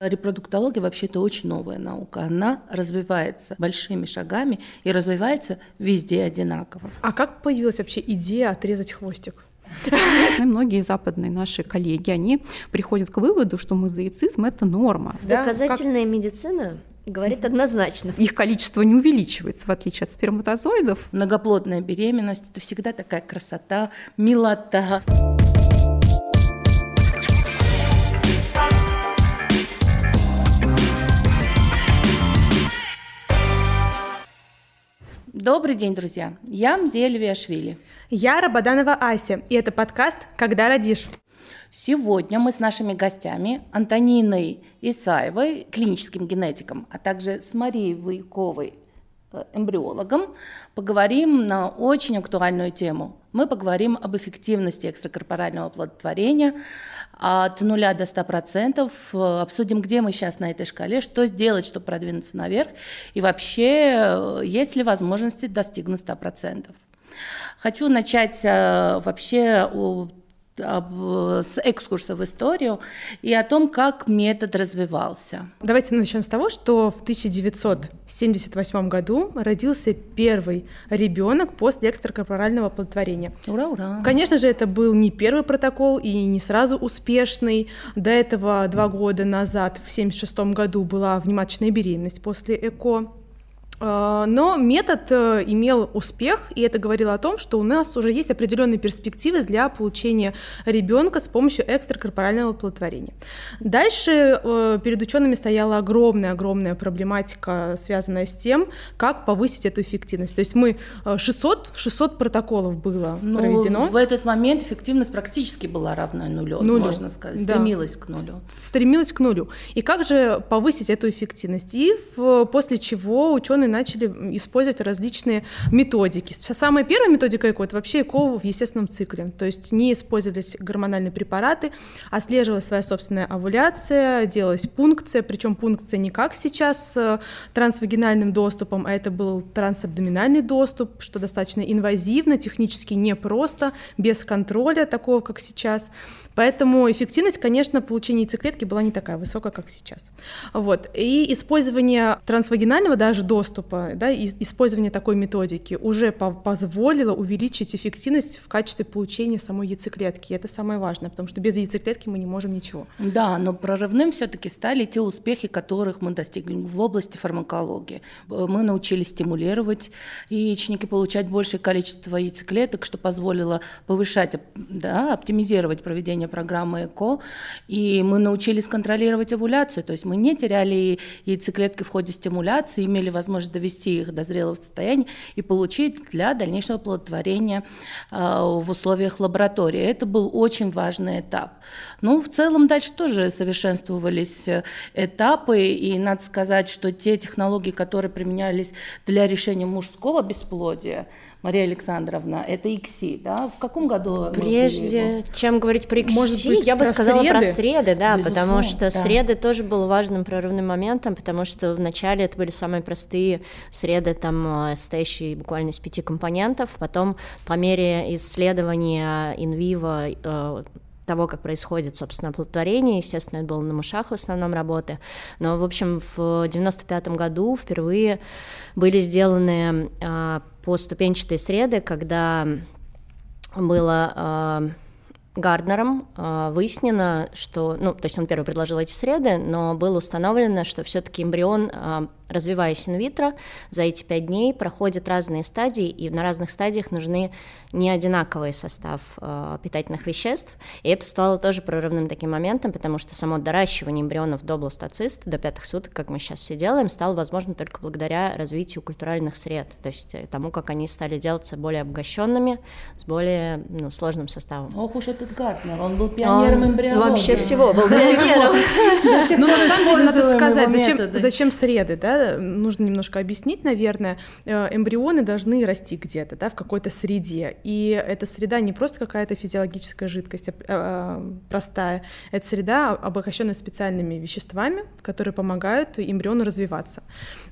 Репродуктология вообще это очень новая наука. Она развивается большими шагами и развивается везде одинаково. А как появилась вообще идея отрезать хвостик? И многие западные наши коллеги, они приходят к выводу, что мозаицизм – это норма. Доказательная как... медицина говорит однозначно. Их количество не увеличивается, в отличие от сперматозоидов. Многоплодная беременность – это всегда такая красота, милота. Добрый день, друзья! Я Мзея Левиашвили. Я Рабаданова Ася, и это подкаст «Когда родишь?». Сегодня мы с нашими гостями Антониной Исаевой, клиническим генетиком, а также с Марией Войковой, э, эмбриологом, поговорим на очень актуальную тему. Мы поговорим об эффективности экстракорпорального оплодотворения, от нуля до 100%, э, обсудим, где мы сейчас на этой шкале, что сделать, чтобы продвинуться наверх, и вообще, э, есть ли возможности достигнуть 100%. Хочу начать э, вообще с экскурса в историю и о том, как метод развивался. Давайте начнем с того, что в 1978 году родился первый ребенок после экстракорпорального оплодотворения. Ура, ура! Конечно же, это был не первый протокол и не сразу успешный. До этого два года назад, в 1976 году, была внематочная беременность после ЭКО. А, но метод э, имел успех, и это говорило о том, что у нас уже есть определенные перспективы для получения ребенка с помощью экстракорпорального оплодотворения. Дальше э, перед учеными стояла огромная-огромная проблематика, связанная с тем, как повысить эту эффективность. То есть мы 600, э, 600 протоколов было ну, проведено. В этот момент эффективность практически была равна нулю, нулю. можно сказать, стремилась да. к нулю. Стремилась к нулю. И как же повысить эту эффективность? И в, после чего ученые начали использовать различные методики. Самая первая методика ЭКО — это вообще ЭКО в естественном цикле, то есть не использовались гормональные препараты, отслеживалась своя собственная овуляция, делалась пункция, причем пункция не как сейчас с трансвагинальным доступом, а это был трансабдоминальный доступ, что достаточно инвазивно, технически непросто, без контроля такого, как сейчас. Поэтому эффективность, конечно, получения яйцеклетки была не такая высокая, как сейчас. Вот. И использование трансвагинального даже доступа, да, использование такой методики уже по позволило увеличить эффективность в качестве получения самой яйцеклетки. И это самое важное, потому что без яйцеклетки мы не можем ничего. Да, но прорывным все-таки стали те успехи, которых мы достигли в области фармакологии. Мы научились стимулировать яичники, получать большее количество яйцеклеток, что позволило повышать, да, оптимизировать проведение программы ЭКО, и мы научились контролировать овуляцию, то есть мы не теряли яйцеклетки в ходе стимуляции, имели возможность довести их до зрелого состояния и получить для дальнейшего оплодотворения э, в условиях лаборатории. Это был очень важный этап. Ну, в целом дальше тоже совершенствовались э, этапы, и надо сказать, что те технологии, которые применялись для решения мужского бесплодия, Мария Александровна, это ИКСИ, да? В каком году? Прежде чем говорить про ИКСИ, Может быть, я бы сказала среды? про среды, да, Безусловно, потому что да. среды тоже был важным прорывным моментом, потому что вначале это были самые простые среды, там, э, состоящие буквально из пяти компонентов, потом по мере исследования инвиво э, того, как происходит, собственно, оплодотворение. Естественно, это было на мышах в основном работы. Но, в общем, в 95 году впервые были сделаны а, поступенчатые среды, когда было а, Гарднером а, выяснено, что, ну, то есть он первый предложил эти среды, но было установлено, что все-таки эмбрион а, развиваясь инвитро, за эти пять дней проходят разные стадии, и на разных стадиях нужны не одинаковый состав э, питательных веществ. И это стало тоже прорывным таким моментом, потому что само доращивание эмбрионов до бластоциста, до пятых суток, как мы сейчас все делаем, стало возможно только благодаря развитию культуральных сред, то есть э, тому, как они стали делаться более обогащенными, с более ну, сложным составом. Ох уж этот Гартнер, он был пионером эмбриологии. Вообще всего был пионером. Ну, на самом деле, надо сказать, зачем среды, да? Да, нужно немножко объяснить, наверное, э, эмбрионы должны расти где-то, да, в какой-то среде, и эта среда не просто какая-то физиологическая жидкость, а, а, простая, это среда, обогащенная специальными веществами, которые помогают эмбриону развиваться.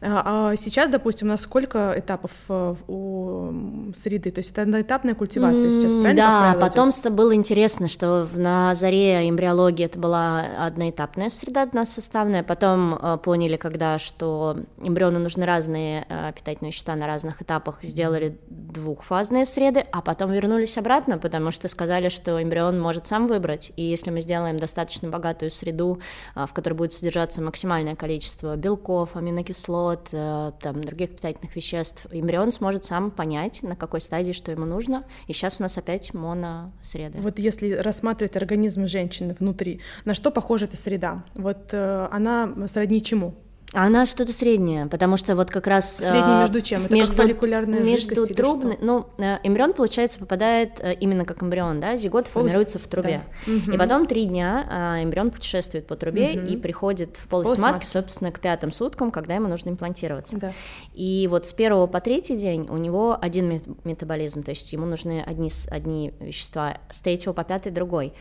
А, а сейчас, допустим, у нас сколько этапов э, у среды, то есть это одноэтапная культивация сейчас, правильно? Да, потом было интересно, что на заре эмбриологии это была одноэтапная среда, односоставная, потом э, поняли, когда, что эмбриону нужны разные э, питательные вещества на разных этапах, сделали двухфазные среды, а потом вернулись обратно, потому что сказали, что эмбрион может сам выбрать, и если мы сделаем достаточно богатую среду, в которой будет содержаться максимальное количество белков, аминокислот, там, других питательных веществ, эмбрион сможет сам понять, на какой стадии что ему нужно, и сейчас у нас опять моносреда. Вот если рассматривать организм женщины внутри, на что похожа эта среда? Вот э, она сродни чему? Она что-то среднее, потому что вот как раз... Среднее между чем? Это между, как фолликулярная между трубной, Ну, э, эмбрион, получается, попадает э, именно как эмбрион, да, зигот формируется в трубе. Да. Угу. И потом три дня эмбрион путешествует по трубе угу. и приходит в полость, полость матки, матки, собственно, к пятым суткам, когда ему нужно имплантироваться. Да. И вот с первого по третий день у него один метаболизм, то есть ему нужны одни, одни вещества, с третьего по пятый другой.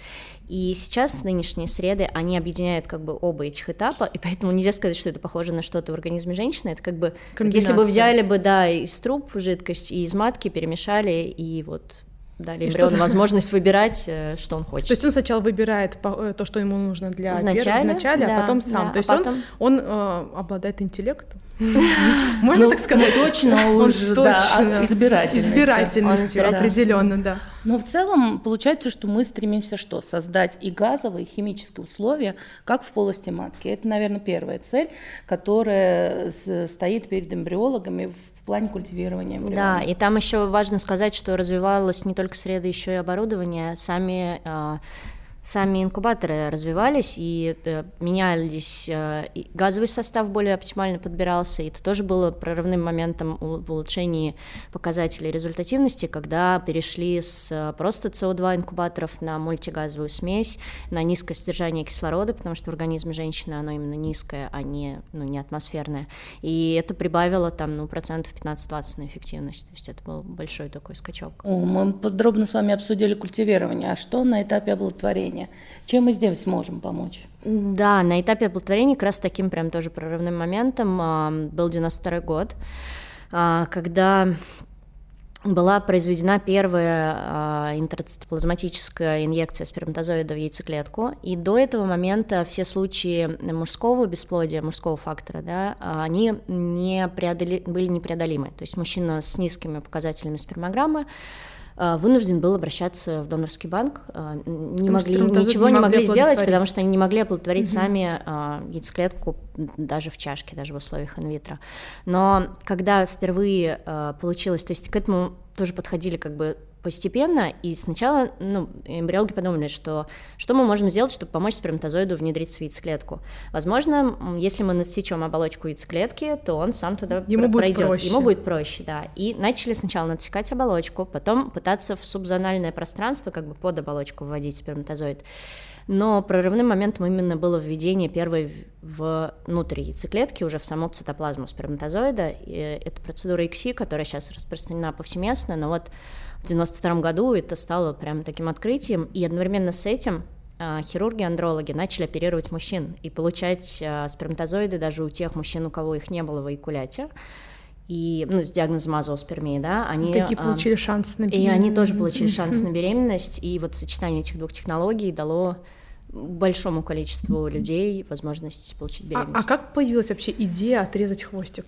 И сейчас нынешние среды, они объединяют как бы оба этих этапа, и поэтому нельзя сказать, что это похоже на что-то в организме женщины, это как бы, как если бы взяли бы, да, из труб жидкость и из матки перемешали, и вот дали эмбриону возможность выбирать, э, что он хочет. То есть он сначала выбирает э, то, что ему нужно для в начале, в начале да, а потом сам. Да, то есть а потом... он, он э, обладает интеллектом. Можно ну, так сказать? Точно уже, да, избирательностью. Избирательностью, определенно, да. Но в целом получается, что мы стремимся что? Создать и газовые, и химические условия, как в полости матки. Это, наверное, первая цель, которая стоит перед эмбриологами в плане культивирования эмбрионов. Да, и там еще важно сказать, что развивалась не только среда, еще и оборудование. Сами а, сами инкубаторы развивались и э, менялись, э, газовый состав более оптимально подбирался, и это тоже было прорывным моментом в улучшении показателей результативности, когда перешли с э, просто СО2 инкубаторов на мультигазовую смесь, на низкое содержание кислорода, потому что в организме женщины оно именно низкое, а не, ну, не атмосферное, и это прибавило там, ну, процентов 15-20 на эффективность, то есть это был большой такой скачок. О, мы подробно с вами обсудили культивирование, а что на этапе оплодотворения? Оплодотворения. Чем мы здесь можем помочь? Да, на этапе оплодотворения как раз таким прям тоже прорывным моментом а, был 92 год, а, когда была произведена первая а, интрацитоплазматическая инъекция сперматозоида в яйцеклетку, и до этого момента все случаи мужского бесплодия, мужского фактора, да, они не преодоли, были непреодолимы. То есть мужчина с низкими показателями спермограммы вынужден был обращаться в донорский банк. Э, не могли, ничего не могли, сделать, потому что они не могли оплодотворить угу. сами э, яйцеклетку даже в чашке, даже в условиях инвитро. Но когда впервые получилось, то есть к этому тоже подходили как бы постепенно, и сначала, ну, эмбриологи подумали, что что мы можем сделать, чтобы помочь сперматозоиду внедриться в яйцеклетку. Возможно, если мы насечем оболочку яйцеклетки, то он сам туда Ему пройдет. Будет проще. Ему будет проще, да. И начали сначала натекать оболочку, потом пытаться в субзональное пространство, как бы под оболочку вводить сперматозоид. Но прорывным моментом именно было введение первой внутрь яйцеклетки, уже в саму цитоплазму сперматозоида. И это процедура ИКСИ, которая сейчас распространена повсеместно, но вот в 92 году это стало прям таким открытием, и одновременно с этим а, хирурги-андрологи начали оперировать мужчин и получать а, сперматозоиды даже у тех мужчин, у кого их не было в эякуляте и ну, с диагнозом азооспермии, да, они... Такие получили а, шанс на беременность. И они тоже получили шанс на беременность, и вот сочетание этих двух технологий дало большому количеству людей возможность получить беременность. А, а как появилась вообще идея отрезать хвостик?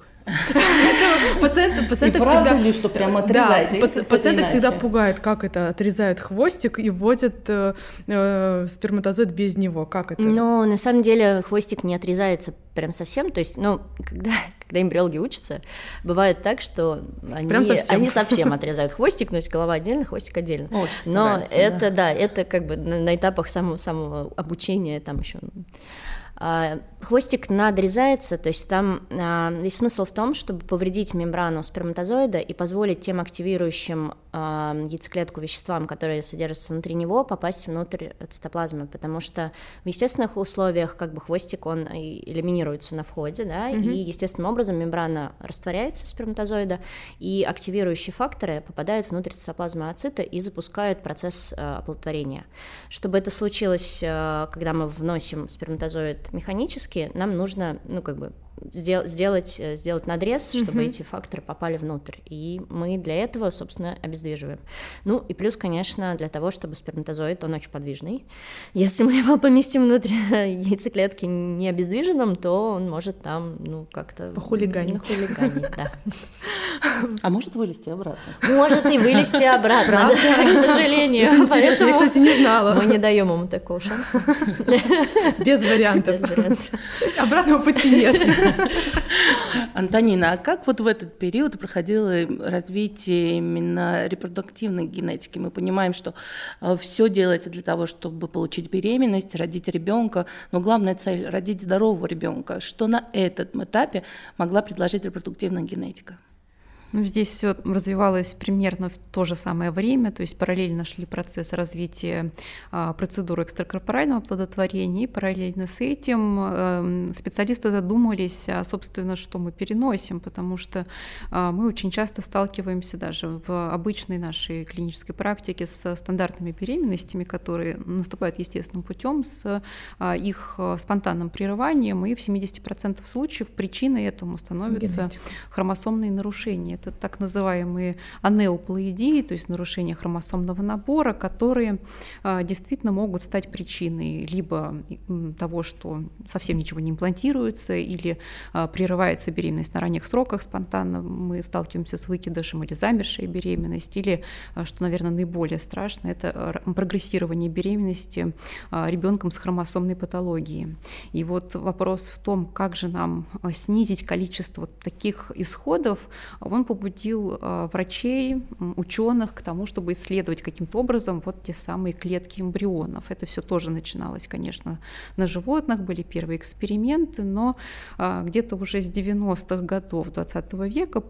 Пациенты, пациенты всегда... ли, что прям отрезаете? Да, пациенты всегда пугают, как это отрезают хвостик и вводят э, э, сперматозоид без него. Как это? Ну, на самом деле хвостик не отрезается прям совсем. То есть, ну, когда, когда эмбриологи учатся, бывает так, что они, прям совсем. они совсем отрезают хвостик, но есть голова отдельно, хвостик отдельно. Очень но это, да. да, это как бы на, на этапах самого, самого обучения там еще а, хвостик надрезается, то есть там а, весь смысл в том, чтобы повредить мембрану сперматозоида и позволить тем активирующим яйцеклетку веществам, которые содержатся внутри него, попасть внутрь цитоплазмы, потому что в естественных условиях как бы хвостик, он элиминируется на входе, да, mm-hmm. и естественным образом мембрана растворяется сперматозоида, и активирующие факторы попадают внутрь цитоплазмы ацита и запускают процесс э, оплодотворения. Чтобы это случилось, э, когда мы вносим сперматозоид механически, нам нужно, ну, как бы сделать, э, сделать надрез, чтобы mm-hmm. эти факторы попали внутрь. И мы для этого, собственно, обездвиживаем. Ну и плюс, конечно, для того, чтобы сперматозоид, он очень подвижный. Если мы его поместим внутрь яйцеклетки не обездвиженным, то он может там, ну, как-то... Похулиганить. Похулиганить, да. А может вылезти обратно? Может и вылезти обратно, к сожалению. Поэтому я, кстати, не знала. Мы не даем ему такого шанса. Без вариантов. Без вариантов. Обратного пути нет. Антонина, а как вот в этот период проходило развитие именно репродуктивной генетики? Мы понимаем, что э, все делается для того, чтобы получить беременность, родить ребенка, но главная цель – родить здорового ребенка. Что на этом этапе могла предложить репродуктивная генетика? Ну, здесь все развивалось примерно в то же самое время, то есть параллельно шли процесс развития а, процедуры экстракорпорального плодотворения, и параллельно с этим а, специалисты задумались, а, собственно, что мы переносим, потому что а, мы очень часто сталкиваемся даже в обычной нашей клинической практике с стандартными беременностями, которые наступают естественным путем, с а, их а, спонтанным прерыванием, и в 70% случаев причиной этому становятся Генетика. хромосомные нарушения это так называемые анеуплоидии, то есть нарушения хромосомного набора, которые а, действительно могут стать причиной либо того, что совсем ничего не имплантируется, или а, прерывается беременность на ранних сроках спонтанно, мы сталкиваемся с выкидышем или замершей беременность, или, а, что, наверное, наиболее страшно, это прогрессирование беременности ребенком с хромосомной патологией. И вот вопрос в том, как же нам снизить количество таких исходов, он побудил э, врачей, ученых к тому, чтобы исследовать каким-то образом вот те самые клетки эмбрионов. Это все тоже начиналось, конечно, на животных, были первые эксперименты, но э, где-то уже с 90-х годов 20 века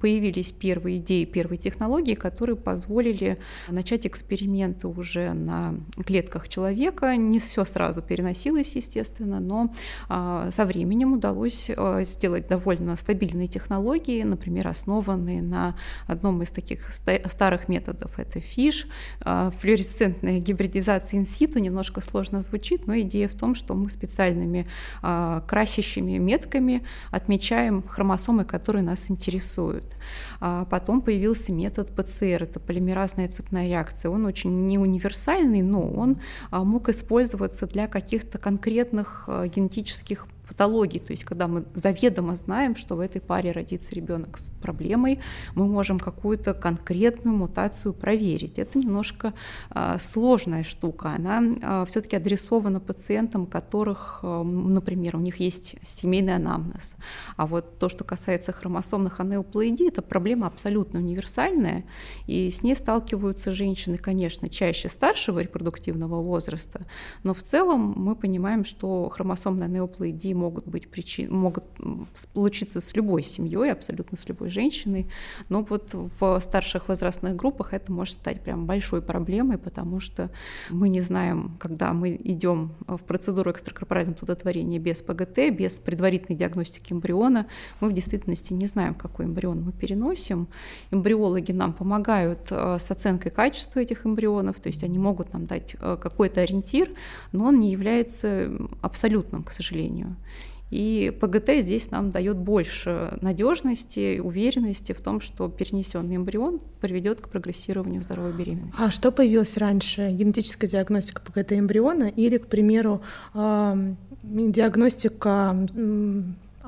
появились первые идеи, первые технологии, которые позволили начать эксперименты уже на клетках человека. Не все сразу переносилось, естественно, но а, со временем удалось а, сделать довольно стабильные технологии, например, основанные на одном из таких старых методов. Это фиш, а, флуоресцентная гибридизация инситу, немножко сложно звучит, но идея в том, что мы специальными красящими метками отмечаем хромосомы, которые нас интересуют. А потом появился метод ПЦР, это полимеразная цепная реакция. Он очень не универсальный, но он а, мог использоваться для каких-то конкретных а, генетических патологий, то есть когда мы заведомо знаем, что в этой паре родится ребенок с проблемой, мы можем какую-то конкретную мутацию проверить. Это немножко а, сложная штука, она а, все-таки адресована пациентам, которых, а, например, у них есть семейный анамнез. А вот то, что касается хромосомных анеуплоидий, это проблема абсолютно универсальная, и с ней сталкиваются женщины, конечно, чаще старшего репродуктивного возраста, но в целом мы понимаем, что хромосомная анеуплоидия могут быть причин, могут случиться с любой семьей, абсолютно с любой женщиной, но вот в старших возрастных группах это может стать прям большой проблемой, потому что мы не знаем, когда мы идем в процедуру экстракорпорального плодотворения без ПГТ, без предварительной диагностики эмбриона, мы в действительности не знаем, какой эмбрион мы переносим. Эмбриологи нам помогают э, с оценкой качества этих эмбрионов, то есть они могут нам дать э, какой-то ориентир, но он не является абсолютным, к сожалению. И ПГТ здесь нам дает больше надежности, уверенности в том, что перенесенный эмбрион приведет к прогрессированию здоровой беременности. А что появилось раньше? Генетическая диагностика ПГТ эмбриона или, к примеру, диагностика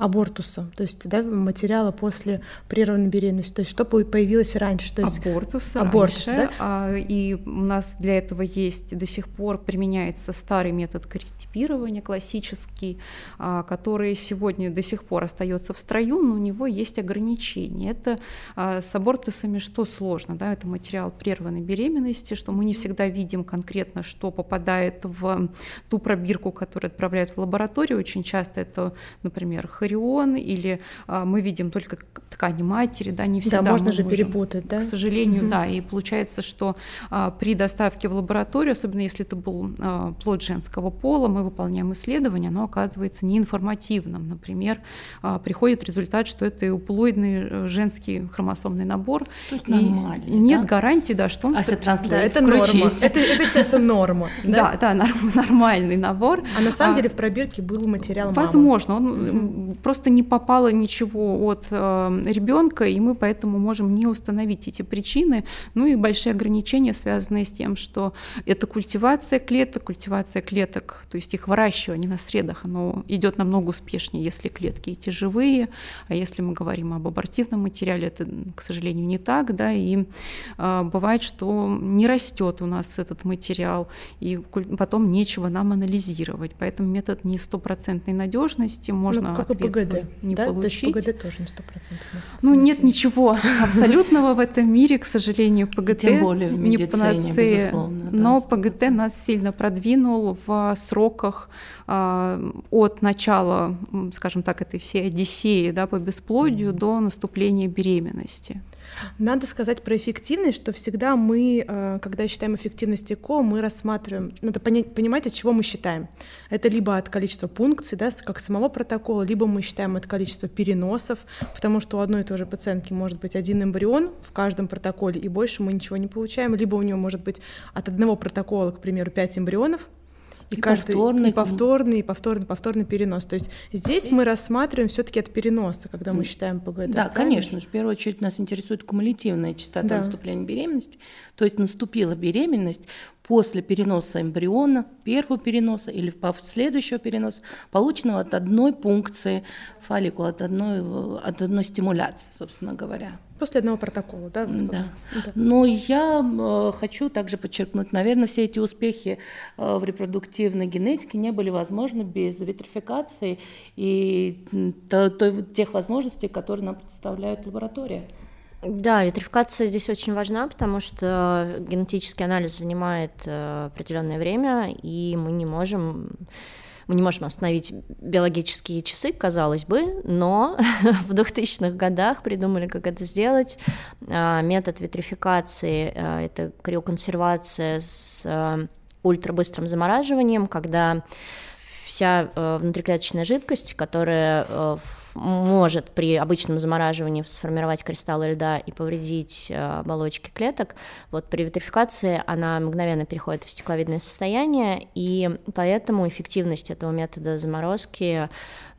абортуса, то есть да, материала после прерванной беременности, то есть что появилось раньше, то есть абортус, абортус раньше, да? а, и у нас для этого есть до сих пор применяется старый метод каритипирования классический, а, который сегодня до сих пор остается в строю, но у него есть ограничения. Это а, с абортусами что сложно, да, это материал прерванной беременности, что мы не всегда видим конкретно, что попадает в ту пробирку, которую отправляют в лабораторию, очень часто это, например, эмбрион, или а, мы видим только ткани матери, да, не всегда да, можно же можем, перепутать, да? К сожалению, угу. да, и получается, что а, при доставке в лабораторию, особенно если это был а, плод женского пола, мы выполняем исследование, оно оказывается неинформативным. Например, а, приходит результат, что это эуплоидный э, женский хромосомный набор. То есть нормально, и нет да? гарантии, да, что он... А да, это норма. Это, это считается норма. Да, да, нормальный набор. А на самом деле в пробирке был материал Возможно, он просто не попало ничего от э, ребенка, и мы поэтому можем не установить эти причины. Ну и большие ограничения, связанные с тем, что это культивация клеток, культивация клеток, то есть их выращивание на средах, оно идет намного успешнее, если клетки эти живые, а если мы говорим об абортивном материале, это, к сожалению, не так, да, и э, бывает, что не растет у нас этот материал, и потом нечего нам анализировать, поэтому метод не стопроцентной надежности, можно ну, как ПГД, не да? получить. То есть ПГД тоже не стопроцентный. Ну, нет ничего абсолютного в этом мире, к сожалению, ПГТ Тем более в медицине, не панацея, но ПГТ нас сильно продвинул в сроках а, от начала, скажем так, этой всей одиссеи да, по бесплодию до наступления беременности. Надо сказать про эффективность, что всегда мы, э, когда считаем эффективность ЭКО, мы рассматриваем, надо понимать, от чего мы считаем. Это либо от количества пункций, да, как самого протокола, либо мы считаем от количества переносов, потому что у одной и той же пациентки может быть один эмбрион в каждом протоколе, и больше мы ничего не получаем, либо у нее может быть от одного протокола, к примеру, 5 эмбрионов, и, и каждый повторный, и повторный, и повторный, повторный перенос. То есть здесь, здесь... мы рассматриваем все-таки от переноса, когда мы считаем ПГД. Да, правильно? конечно. В первую очередь нас интересует кумулятивная частота да. наступления беременности. То есть наступила беременность после переноса эмбриона, первого переноса или следующего переноса, полученного от одной пункции фолликула, от одной, от одной стимуляции, собственно говоря. После одного протокола, да? Да. да. Но я э, хочу также подчеркнуть, наверное, все эти успехи э, в репродуктивной генетике не были возможны без витрификации и тех возможностей, которые нам предоставляет лаборатория. Да, витрификация здесь очень важна, потому что генетический анализ занимает э, определенное время, и мы не можем мы не можем остановить биологические часы, казалось бы, но в 2000-х годах придумали, как это сделать. А, метод витрификации э, — это криоконсервация с э, ультрабыстрым замораживанием, когда вся внутриклеточная жидкость, которая может при обычном замораживании сформировать кристаллы льда и повредить э, оболочки клеток. Вот при витрификации она мгновенно переходит в стекловидное состояние, и поэтому эффективность этого метода заморозки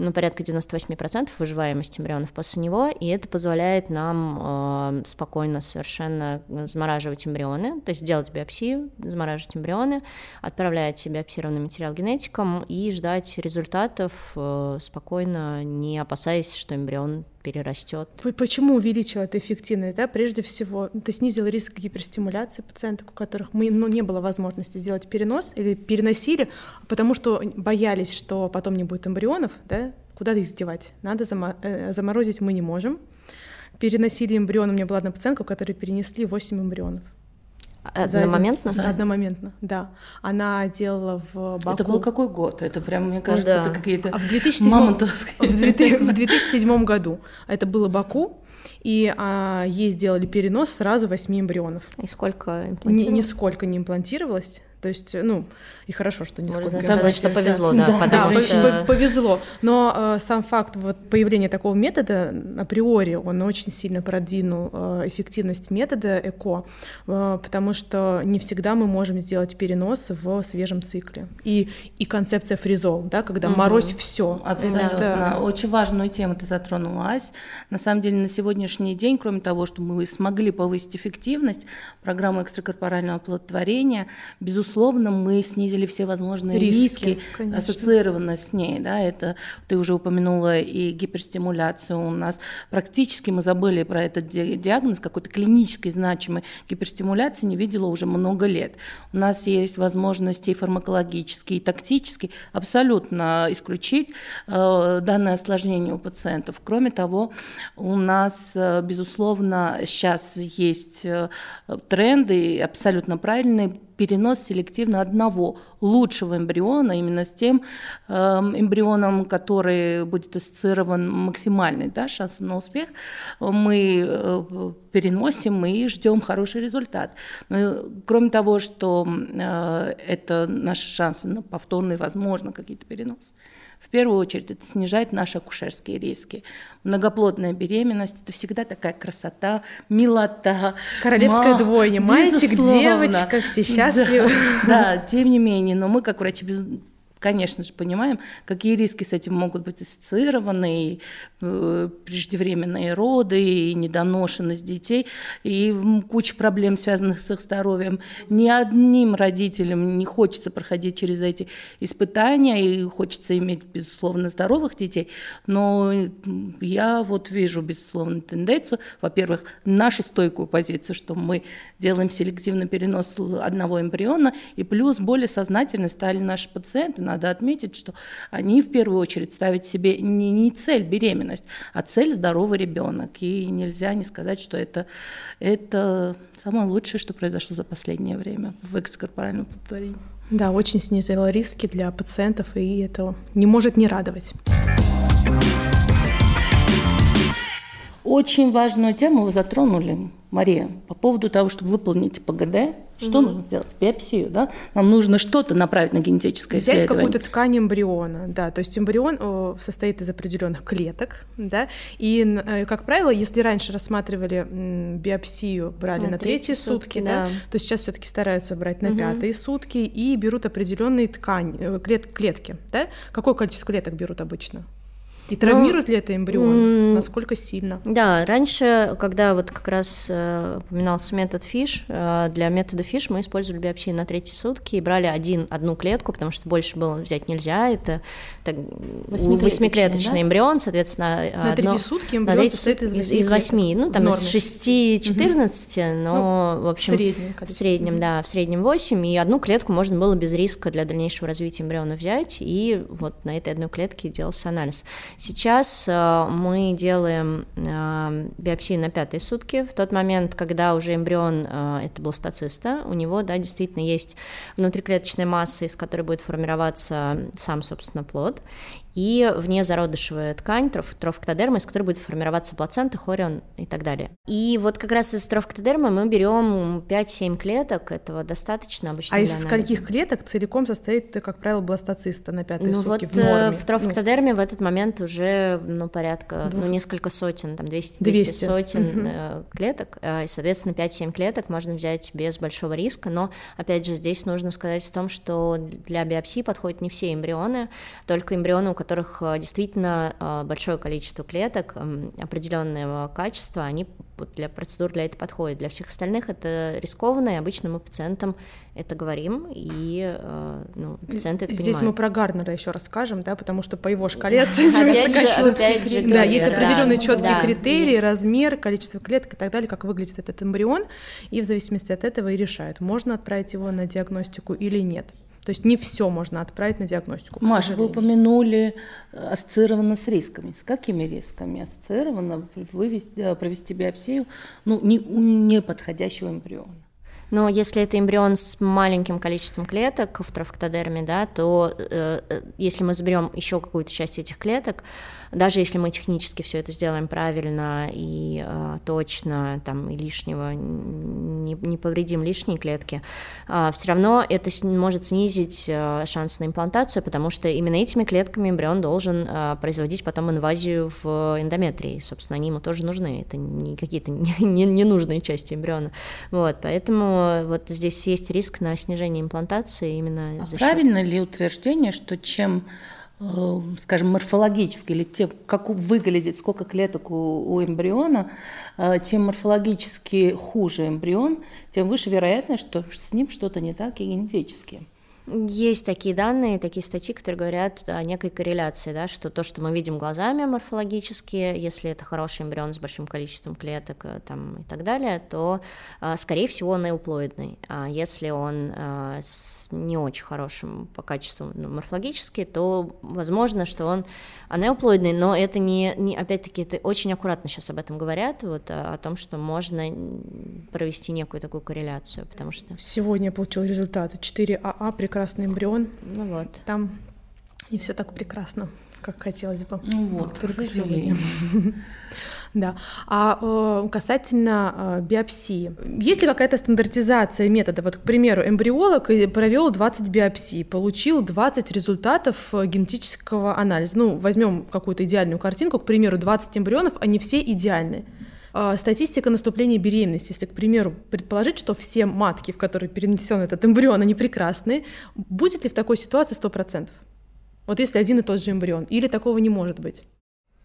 ну, порядка 98% выживаемости эмбрионов после него, и это позволяет нам э, спокойно совершенно замораживать эмбрионы, то есть делать биопсию, замораживать эмбрионы, отправлять биопсированный материал генетикам и ждать результатов э, спокойно, не опасаясь, что эмбрион перерастет. Почему увеличила эта эффективность? Да? Прежде всего, ты снизил риск гиперстимуляции пациенток, у которых мы, ну, не было возможности сделать перенос или переносили, потому что боялись, что потом не будет эмбрионов, да? куда их девать? Надо э, заморозить мы не можем. Переносили эмбрион, у меня была одна пациентка, у которой перенесли 8 эмбрионов. Одномоментно? За, одномоментно, да. Она делала в Баку. Это был какой год? Это прям, мне кажется, да. это какие-то а в 2007, мамонтовские. В 2007 году. Это было Баку, и а, ей сделали перенос сразу 8 эмбрионов. И сколько имплантировалось? Нисколько не имплантировалось. То есть, ну, и хорошо, что не самом деле, что повезло, да, да, потому да, что... повезло. Но э, сам факт вот появления такого метода априори, он очень сильно продвинул э, эффективность метода ЭКО, э, потому что не всегда мы можем сделать перенос в свежем цикле. И, и концепция фризол, да, когда угу. морозь все. Абсолютно. Это... Очень важную тему ты затронула, Ась. На самом деле, на сегодняшний день, кроме того, что мы смогли повысить эффективность программы экстракорпорального оплодотворения, безусловно, безусловно, мы снизили все возможные риски, риски ассоциированные с ней. Да, это ты уже упомянула и гиперстимуляцию. У нас практически мы забыли про этот диагноз, какой-то клинически значимой гиперстимуляции не видела уже много лет. У нас есть возможности и фармакологические, и тактические абсолютно исключить э, данное осложнение у пациентов. Кроме того, у нас, э, безусловно, сейчас есть э, тренды абсолютно правильные перенос селективно одного лучшего эмбриона, именно с тем э, эмбрионом, который будет ассоциирован максимальный да, шанс на успех, мы э, переносим и ждем хороший результат. Но, кроме того, что э, это наш шанс на повторный, возможно, какие-то переносы, первую очередь это снижает наши акушерские риски. Многоплодная беременность – это всегда такая красота, милота. Королевская ма, двойня, мальчик, девочка, все счастливы. Да, да, тем не менее, но мы как врачи без конечно же, понимаем, какие риски с этим могут быть ассоциированы, и э, преждевременные роды, и недоношенность детей, и куча проблем, связанных с их здоровьем. Ни одним родителям не хочется проходить через эти испытания, и хочется иметь, безусловно, здоровых детей, но я вот вижу, безусловно, тенденцию, во-первых, нашу стойкую позицию, что мы делаем селективный перенос одного эмбриона, и плюс более сознательно стали наши пациенты, надо отметить, что они в первую очередь ставят себе не, не цель беременность, а цель здоровый ребенок. И нельзя не сказать, что это, это самое лучшее, что произошло за последнее время в экстракорпоральном плодотворении. Да, очень снизило риски для пациентов, и это не может не радовать. Очень важную тему вы затронули, Мария, по поводу того, чтобы выполнить ПГД что угу. нужно сделать? Биопсию, да? Нам нужно что-то направить на генетическое Взять исследование. какую-то ткань эмбриона, да, то есть эмбрион о, состоит из определенных клеток, да, и, э, как правило, если раньше рассматривали биопсию, брали на, на третьи сутки, сутки да, да, то сейчас все-таки стараются брать на угу. пятые сутки и берут определенные ткани, э, клет, клетки, да? Какое количество клеток берут обычно? И травмирует ну, ли это эмбрион? Насколько сильно? Да, раньше, когда вот как раз э, упоминался метод ФИШ, э, для метода ФИШ мы использовали биопсии на третьи сутки и брали один, одну клетку, потому что больше было взять нельзя. Это так, восьмиклеточный да? эмбрион, соответственно. На одно, третьи сутки эмбрион на состоит из восьми. Из восьми, ну там из шести-четырнадцати, угу. но ну, в общем... В среднем. В среднем, да, в среднем восемь, и одну клетку можно было без риска для дальнейшего развития эмбриона взять, и вот на этой одной клетке делался анализ. Сейчас э, мы делаем э, биопсию на пятые сутки. В тот момент, когда уже эмбрион э, это бластоциста, у него, да, действительно есть внутриклеточная масса, из которой будет формироваться сам, собственно, плод и внезародышевая ткань, троф, трофоктодерма, из которой будет формироваться плацента, хорион и так далее. И вот как раз из трофоктодермы мы берем 5-7 клеток, этого достаточно обычно. А из анализа. скольких клеток целиком состоит, как правило, бластоциста на пятые ну сутки вот в э, норме? в трофоктодерме ну. в этот момент уже ну, порядка, Двух. ну, несколько сотен, там 200, 200. сотен угу. клеток, э, и, соответственно, 5-7 клеток можно взять без большого риска, но, опять же, здесь нужно сказать о том, что для биопсии подходят не все эмбрионы, только эмбрионы, у которых э, действительно э, большое количество клеток определенного качества, они для процедур для этого подходят. Для всех остальных это рискованно, и обычно мы пациентам это говорим, и э, ну, пациенты это Здесь понимают. мы про Гарнера еще расскажем, да, потому что по его шкале оценивается качество. Да, есть определенные четкие критерии, размер, количество клеток и так далее, как выглядит этот эмбрион, и в зависимости от этого и решают, можно отправить его на диагностику или нет. То есть не все можно отправить на диагностику. Маша, вы упомянули э, ассоциировано с рисками. С какими рисками ассоциировано вывести, э, провести биопсию ну, не, у неподходящего эмбриона? Но если это эмбрион с маленьким количеством клеток в трофоктодерме, да, то э, э если мы заберем еще какую-то часть этих клеток, даже если мы технически все это сделаем правильно и э, точно, там, и лишнего не, не повредим лишние клетки, э, все равно это может снизить э, шанс на имплантацию, потому что именно этими клетками эмбрион должен э, производить потом инвазию в эндометрии. Собственно, они ему тоже нужны, это не какие-то ненужные не, не части эмбриона. Вот, поэтому вот здесь есть риск на снижение имплантации именно а за правильно счет... ли утверждение, что чем скажем, морфологически, или тем, как выглядит, сколько клеток у, у эмбриона, э, чем морфологически хуже эмбрион, тем выше вероятность, что с ним что-то не так и генетически. Есть такие данные, такие статьи, которые говорят о некой корреляции, да, что то, что мы видим глазами морфологически, если это хороший эмбрион с большим количеством клеток э, там, и так далее, то, э, скорее всего, он эуплоидный. А если он э, с не очень хорошим по качеству ну, морфологически, то возможно, что он анеуплоидный, но это не, не опять-таки, это очень аккуратно сейчас об этом говорят, вот о, о том, что можно провести некую такую корреляцию, потому что... Сегодня я получила результаты 4АА при прекрасный эмбрион. Ну вот. Там не все так прекрасно, как хотелось бы. Ну вот, только сегодня. Да. А э, касательно э, биопсии, есть ли какая-то стандартизация метода? Вот, к примеру, эмбриолог провел 20 биопсий, получил 20 результатов э, генетического анализа. Ну, возьмем какую-то идеальную картинку, к примеру, 20 эмбрионов, они все идеальны. А, статистика наступления беременности, если, к примеру, предположить, что все матки, в которые перенесен этот эмбрион, они прекрасные, будет ли в такой ситуации 100%? Вот если один и тот же эмбрион, или такого не может быть?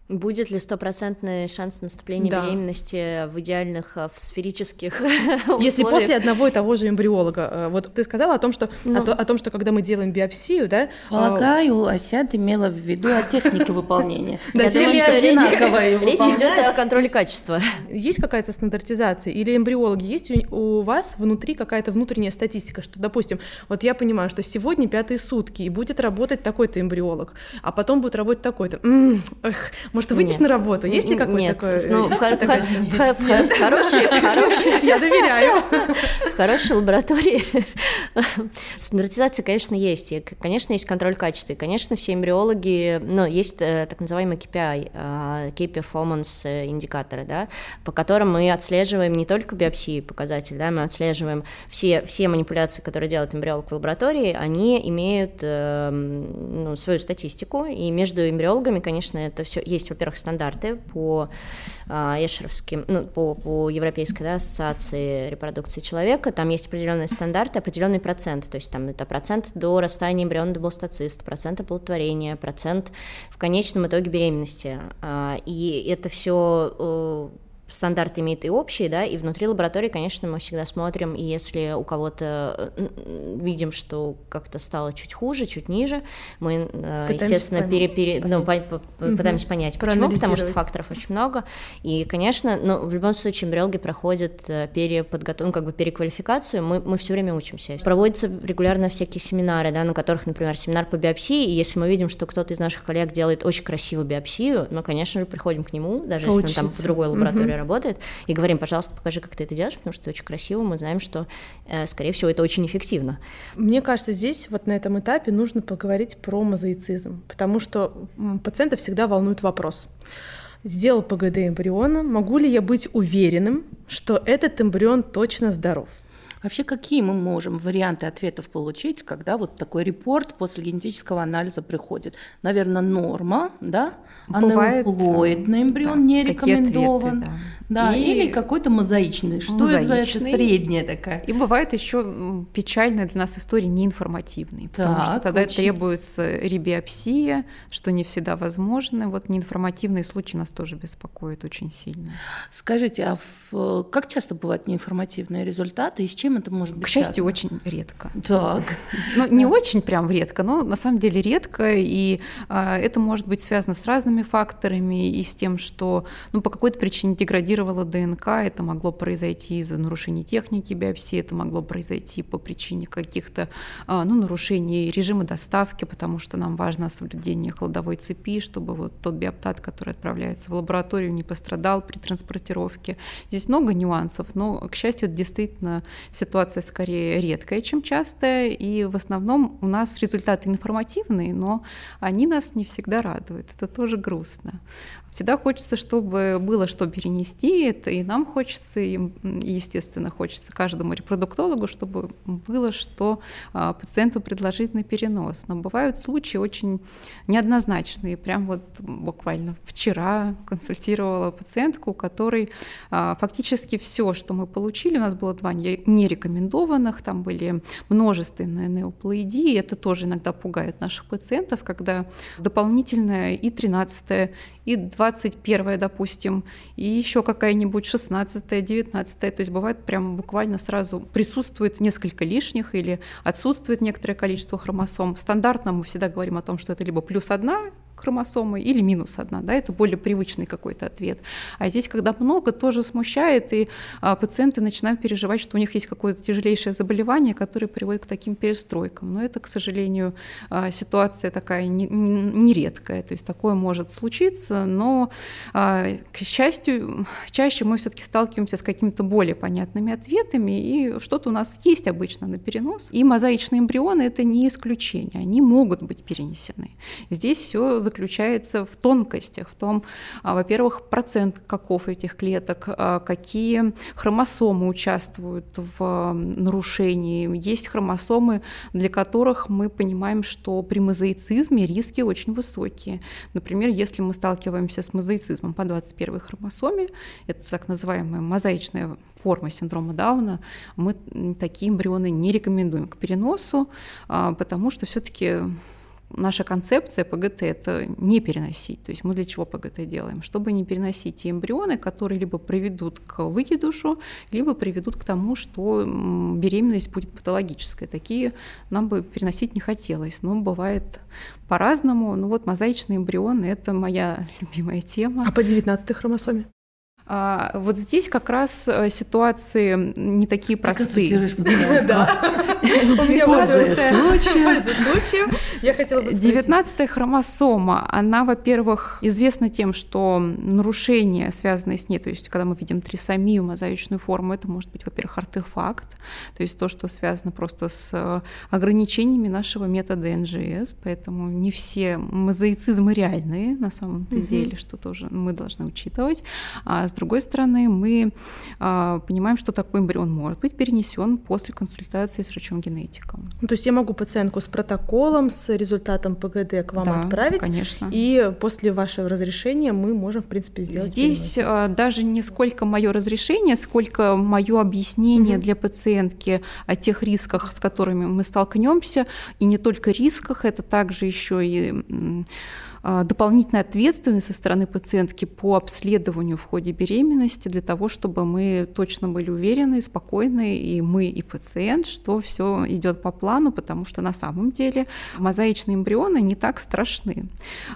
Будет ли стопроцентный шанс наступления да. беременности в идеальных, э, в сферических Если после одного и того же эмбриолога. Э, вот ты сказала о том, что, ну. о, о том, что когда мы делаем биопсию, да... Полагаю, а... Асят имела в виду о технике выполнения. Да. Речь идет о контроле качества. Есть какая-то стандартизация? Или эмбриологи есть у вас внутри какая-то внутренняя статистика, что, допустим, вот я понимаю, что сегодня пятые сутки, и будет работать такой-то эмбриолог, а потом будет работать такой-то. Может, выйдешь Нет. на работу? Есть ли какой-то такой? Ну, в, хорошей, Я доверяю. В хорошей лаборатории стандартизация, конечно, есть. И, конечно, есть контроль качества. И, конечно, все эмбриологи, ну, есть э, так называемый KPI, э, Key Performance индикаторы, да, по которым мы отслеживаем не только биопсии показатели, да, мы отслеживаем все, все манипуляции, которые делает эмбриолог в лаборатории, они имеют э, ну, свою статистику, и между эмбриологами, конечно, это все есть есть, во-первых, стандарты по а, эшеровским, ну, по, по Европейской да, ассоциации репродукции человека, там есть определенные стандарты, определенный процент, то есть там это процент до расстояния эмбриона до бластоциста, процент оплодотворения, процент в конечном итоге беременности, а, и это все э, стандарт имеет и общий, да, и внутри лаборатории, конечно, мы всегда смотрим, и если у кого-то видим, что как-то стало чуть хуже, чуть ниже, мы, э, пытаемся естественно, пере, пере, ну, понять. Ну, по, угу. пытаемся понять, почему, потому что факторов очень много, и, конечно, ну, в любом случае эмбриологи проходят э, переподготовку, ну, как бы переквалификацию, мы, мы все время учимся. Проводятся регулярно всякие семинары, да, на которых, например, семинар по биопсии, и если мы видим, что кто-то из наших коллег делает очень красивую биопсию, ну, конечно же, приходим к нему, даже Поучиться. если он там в другой лаборатории угу работает, и говорим, пожалуйста, покажи, как ты это делаешь, потому что это очень красиво, мы знаем, что, э, скорее всего, это очень эффективно. Мне кажется, здесь вот на этом этапе нужно поговорить про мозаицизм, потому что пациента всегда волнует вопрос. Сделал ПГД эмбриона, могу ли я быть уверенным, что этот эмбрион точно здоров? Вообще, какие мы можем варианты ответов получить, когда вот такой репорт после генетического анализа приходит? Наверное, норма, да? Бывает, Анеуплоидный эмбрион да, не рекомендован. Ответы, да. Да, и... или какой-то мозаичный. Что мозаичный. это средняя такая? И бывает еще печальная для нас история неинформативная, потому так, что тогда очень... требуется ребиопсия, что не всегда возможно. Вот неинформативные случаи нас тоже беспокоят очень сильно. Скажите, а в... как часто бывают неинформативные результаты и с чем это может быть К счастью, связано? очень редко. Так. Ну, не очень прям редко, но на самом деле редко, и а, это может быть связано с разными факторами и с тем, что ну, по какой-то причине деградирует мутировала ДНК, это могло произойти из-за нарушений техники биопсии, это могло произойти по причине каких-то а, ну, нарушений режима доставки, потому что нам важно соблюдение холодовой цепи, чтобы вот тот биоптат, который отправляется в лабораторию, не пострадал при транспортировке. Здесь много нюансов, но, к счастью, это действительно ситуация скорее редкая, чем частая, и в основном у нас результаты информативные, но они нас не всегда радуют. Это тоже грустно. Всегда хочется, чтобы было что перенести это, и нам хочется, и, естественно, хочется каждому репродуктологу, чтобы было что а, пациенту предложить на перенос. Но бывают случаи очень неоднозначные. Прям вот буквально вчера консультировала пациентку, у которой а, фактически все, что мы получили, у нас было два нерекомендованных, там были множественные неоплоидии, это тоже иногда пугает наших пациентов, когда дополнительная и 13 и 21 допустим, и еще какая какая-нибудь 16 19 то есть бывает прям буквально сразу присутствует несколько лишних или отсутствует некоторое количество хромосом. Стандартно мы всегда говорим о том, что это либо плюс одна хромосомы или минус одна, да, это более привычный какой-то ответ. А здесь, когда много, тоже смущает, и а, пациенты начинают переживать, что у них есть какое-то тяжелейшее заболевание, которое приводит к таким перестройкам. Но это, к сожалению, а, ситуация такая нередкая, то есть такое может случиться, но, а, к счастью, чаще мы все-таки сталкиваемся с какими-то более понятными ответами, и что-то у нас есть обычно на перенос, и мозаичные эмбрионы — это не исключение, они могут быть перенесены. Здесь все заключается в тонкостях, в том, а, во-первых, процент каков этих клеток, а, какие хромосомы участвуют в нарушении. Есть хромосомы, для которых мы понимаем, что при мозаицизме риски очень высокие. Например, если мы сталкиваемся с мозаицизмом по 21 хромосоме, это так называемая мозаичная форма синдрома Дауна, мы такие эмбрионы не рекомендуем к переносу, а, потому что все-таки наша концепция ПГТ – это не переносить. То есть мы для чего ПГТ делаем? Чтобы не переносить те эмбрионы, которые либо приведут к выкидушу, либо приведут к тому, что беременность будет патологической. Такие нам бы переносить не хотелось, но бывает по-разному. Ну вот мозаичные эмбрионы – это моя любимая тема. А по 19 хромосоме? А, вот здесь как раз э, ситуации не такие простые. Да. Я хотела бы 19 хромосома, она, во-первых, известна тем, что нарушения, связанные с ней, то есть когда мы видим трисомию, мозаичную форму, это может быть, во-первых, артефакт, то есть то, что связано просто с э, ограничениями нашего метода НЖС, поэтому не все мозаицизмы реальные на самом-то деле, что тоже мы должны учитывать. А с другой стороны, мы э, понимаем, что такой эмбрион может быть перенесен после консультации с врачом-генетиком. Ну, то есть я могу пациентку с протоколом, с результатом ПГД к вам да, отправить, конечно. и после вашего разрешения мы можем, в принципе, сделать Здесь перенос. даже не сколько мое разрешение, сколько мое объяснение угу. для пациентки о тех рисках, с которыми мы столкнемся, и не только рисках, это также еще и а, дополнительная ответственность со стороны пациентки по обследованию в ходе беременности для того, чтобы мы точно были уверены, спокойны, и мы, и пациент, что все идет по плану, потому что на самом деле мозаичные эмбрионы не так страшны.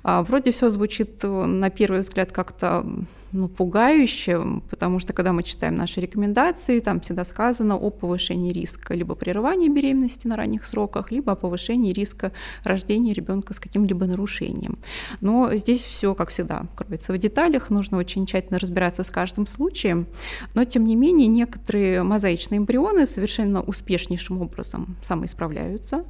А, вроде все звучит э, на первый взгляд как-то ну, пугающе, потому что когда мы читаем наши рекомендации, там всегда сказано о повышении риска либо прерывания беременности на ранних сроках, либо о повышении риска рождения ребенка с каким-либо нарушением. Но здесь все, как всегда, кроется в деталях, нужно очень тщательно разбираться с каждым случаем. Но, тем не менее, некоторые мозаичные эмбрионы совершенно успешнейшим образом самоисправляются.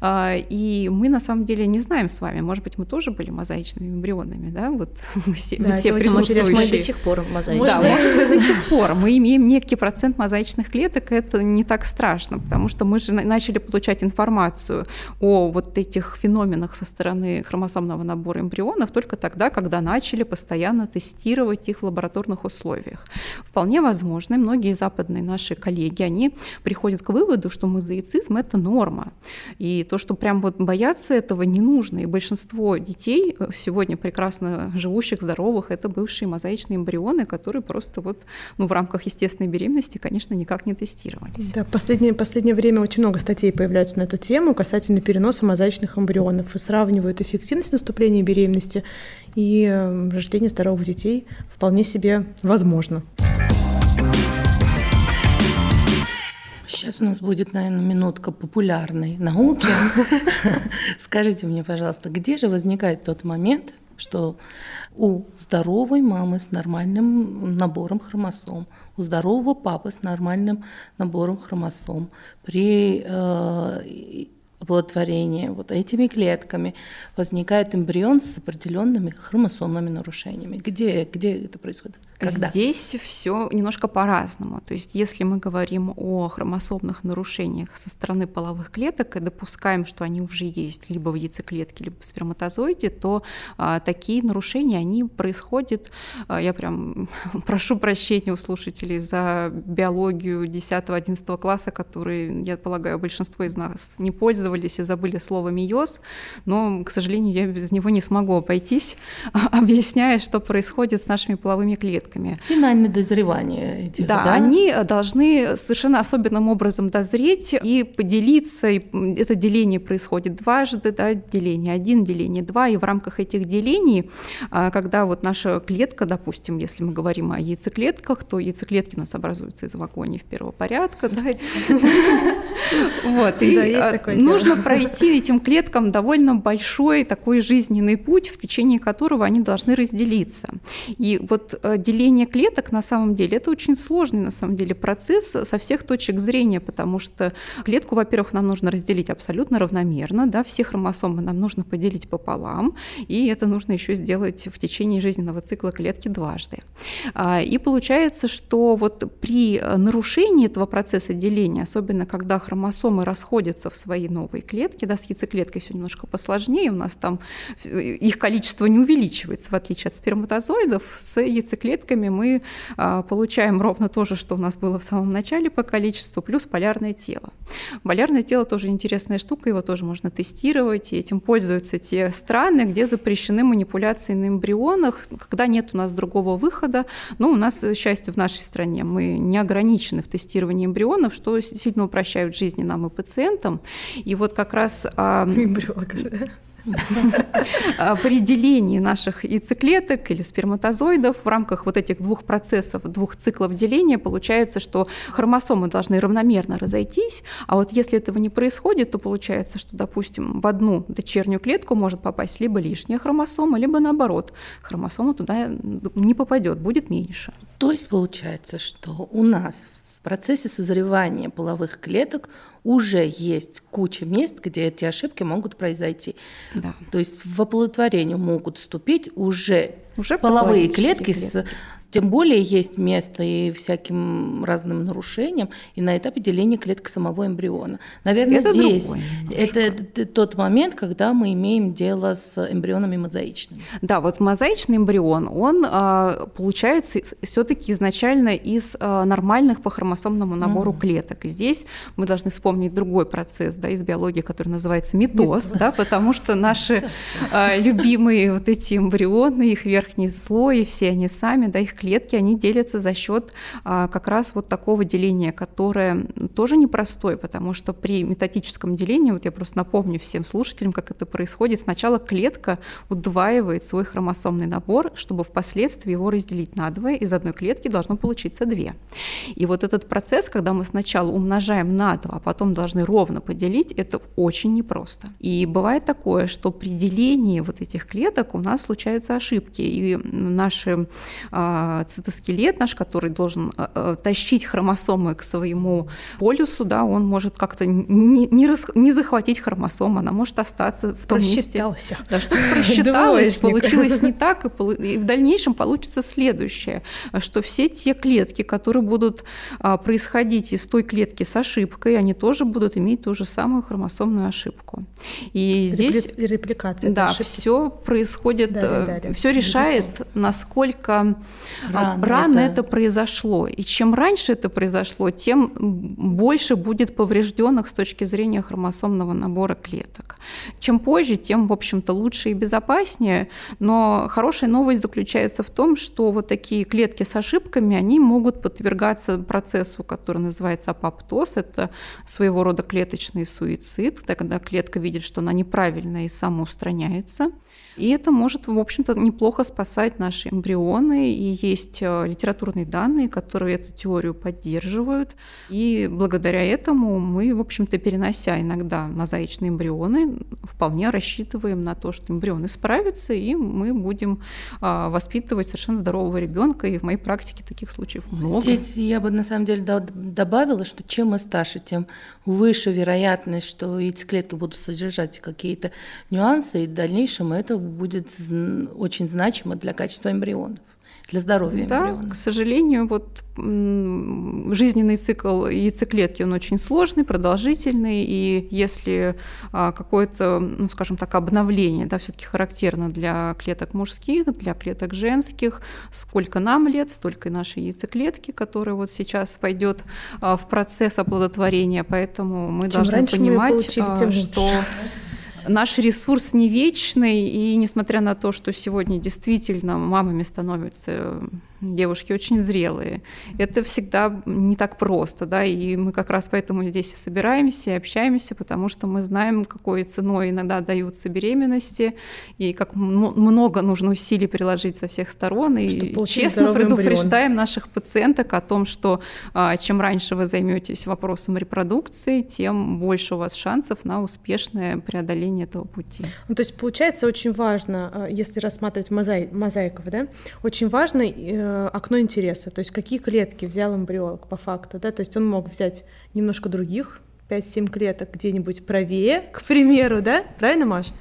А, и мы, на самом деле, не знаем с вами, может быть, мы тоже были мозаичными эмбрионами, да, вот мы все, да, все присутствующие. Мы до сих пор мозаичные. Да, может быть, до сих пор. Мы имеем некий процент мозаичных клеток, это не так страшно, потому что мы же начали получать информацию о вот этих феноменах со стороны хромосомного набора набор эмбрионов только тогда, когда начали постоянно тестировать их в лабораторных условиях. Вполне возможно, многие западные наши коллеги, они приходят к выводу, что мозаицизм – это норма. И то, что прям вот бояться этого не нужно. И большинство детей э, сегодня прекрасно живущих, здоровых, это бывшие мозаичные эмбрионы, которые просто вот ну, в рамках естественной беременности, конечно, никак не тестировались. Да, последнее, последнее время очень много статей появляются на эту тему касательно переноса мозаичных эмбрионов и сравнивают эффективность наступления планировании беременности и эм, рождение здоровых детей вполне себе возможно. Сейчас у нас будет, наверное, минутка популярной науки. Скажите мне, пожалуйста, где же возникает тот момент, что у здоровой мамы с нормальным набором хромосом, у здорового папы с нормальным набором хромосом при э, оплодотворения вот этими клетками возникает эмбрион с определенными хромосомными нарушениями. Где, где это происходит? Когда? Здесь все немножко по-разному. То есть, если мы говорим о хромосомных нарушениях со стороны половых клеток и допускаем, что они уже есть либо в яйцеклетке, либо в сперматозоиде, то а, такие нарушения они происходят. А, я прям прошу прощения у слушателей за биологию 10-11 класса, которые, я полагаю, большинство из нас не пользовались и забыли слово «миоз», но, к сожалению, я без него не смогу обойтись, объясняя, что происходит с нашими половыми клетками. Финальное дозревание этих, да, да? они должны совершенно особенным образом дозреть и поделиться. И это деление происходит дважды, да, деление один, деление два, и в рамках этих делений, а, когда вот наша клетка, допустим, если мы говорим о яйцеклетках, то яйцеклетки у нас образуются из вагонов первого порядка, да, вот, и а, нужно пройти этим клеткам довольно большой такой жизненный путь, в течение которого они должны разделиться. И вот э, деление клеток на самом деле это очень сложный на самом деле процесс со всех точек зрения, потому что клетку, во-первых, нам нужно разделить абсолютно равномерно, да, все хромосомы нам нужно поделить пополам, и это нужно еще сделать в течение жизненного цикла клетки дважды. А, и получается, что вот при нарушении этого процесса деления, особенно когда хромосомы расходятся в свои новые клетки, да, с яйцеклеткой все немножко посложнее, у нас там их количество не увеличивается, в отличие от сперматозоидов, с яйцеклетками мы а, получаем ровно то же, что у нас было в самом начале по количеству, плюс полярное тело. Полярное тело тоже интересная штука, его тоже можно тестировать, и этим пользуются те страны, где запрещены манипуляции на эмбрионах, когда нет у нас другого выхода. Но у нас, к счастью, в нашей стране мы не ограничены в тестировании эмбрионов, что сильно упрощает жизни нам и пациентам. И вот как раз... Эмбрионов, да? При делении наших яйцеклеток или сперматозоидов в рамках вот этих двух процессов, двух циклов деления получается, что хромосомы должны равномерно разойтись, а вот если этого не происходит, то получается, что, допустим, в одну дочернюю клетку может попасть либо лишняя хромосома, либо наоборот, хромосома туда не попадет, будет меньше. То есть получается, что у нас процессе созревания половых клеток уже есть куча мест, где эти ошибки могут произойти. Да. То есть в оплодотворение могут вступить уже, уже половые клетки, клетки с тем более есть место и всяким разным нарушениям, и на этапе деления клеток самого эмбриона. Наверное, это здесь это, тот момент, когда мы имеем дело с эмбрионами мозаичными. Да, вот мозаичный эмбрион, он а, получается все-таки изначально из а, нормальных по хромосомному набору mm. клеток. И здесь мы должны вспомнить другой процесс да, из биологии, который называется митоз, да, потому что наши а, любимые вот эти эмбрионы, их верхний слой, все они сами, да, их клетки, они делятся за счет а, как раз вот такого деления, которое тоже непростое, потому что при методическом делении, вот я просто напомню всем слушателям, как это происходит, сначала клетка удваивает свой хромосомный набор, чтобы впоследствии его разделить на двое, из одной клетки должно получиться две. И вот этот процесс, когда мы сначала умножаем на два, а потом должны ровно поделить, это очень непросто. И бывает такое, что при делении вот этих клеток у нас случаются ошибки, и наши а, цитоскелет наш, который должен э, э, тащить хромосомы к своему полюсу, да, он может как-то не, не, рас, не захватить хромосому, она может остаться в том месте. Да, что-то просчиталось, получилось не так, и, и в дальнейшем получится следующее, что все те клетки, которые будут а, происходить из той клетки с ошибкой, они тоже будут иметь ту же самую хромосомную ошибку. И здесь репликация. Да, все происходит, да, да, да, да. все решает, насколько рано, рано это... это произошло. И чем раньше это произошло, тем больше будет поврежденных с точки зрения хромосомного набора клеток. Чем позже, тем, в общем-то, лучше и безопаснее. Но хорошая новость заключается в том, что вот такие клетки с ошибками, они могут подвергаться процессу, который называется апоптоз. Это своего рода клеточный суицид, когда клетка видит, что она неправильная и самоустраняется. И это может, в общем-то, неплохо спасать наши эмбрионы. И есть э, литературные данные, которые эту теорию поддерживают. И благодаря этому мы, в общем-то, перенося иногда мозаичные эмбрионы, вполне рассчитываем на то, что эмбрионы справятся, и мы будем а, воспитывать совершенно здорового ребенка. И в моей практике таких случаев много. Здесь я бы на самом деле добавила, что чем мы старше, тем выше вероятность, что яйцеклетки будут содержать какие-то нюансы, и в дальнейшем это будет очень значимо для качества эмбрионов. Для здоровья да, эмбриона. к сожалению, вот жизненный цикл яйцеклетки, он очень сложный, продолжительный, и если а, какое-то, ну, скажем так, обновление, да, все-таки характерно для клеток мужских, для клеток женских, сколько нам лет, столько и нашей яйцеклетки, которая вот сейчас пойдет а, в процесс оплодотворения, поэтому мы Чем должны понимать, мы получили, а, тем что наш ресурс не вечный, и несмотря на то, что сегодня действительно мамами становятся девушки очень зрелые. Это всегда не так просто, да, и мы как раз поэтому здесь и собираемся, и общаемся, потому что мы знаем, какой ценой иногда даются беременности, и как много нужно усилий приложить со всех сторон, и честно предупреждаем эмбрион. наших пациенток о том, что а, чем раньше вы займетесь вопросом репродукции, тем больше у вас шансов на успешное преодоление этого пути. Ну, то есть получается очень важно, а, если рассматривать мозаи мозаиков, да, очень важно э, окно интереса, то есть какие клетки взял эмбриолог по факту, да, то есть он мог взять немножко других, 5-7 клеток где-нибудь правее, к примеру, да, правильно, Маш?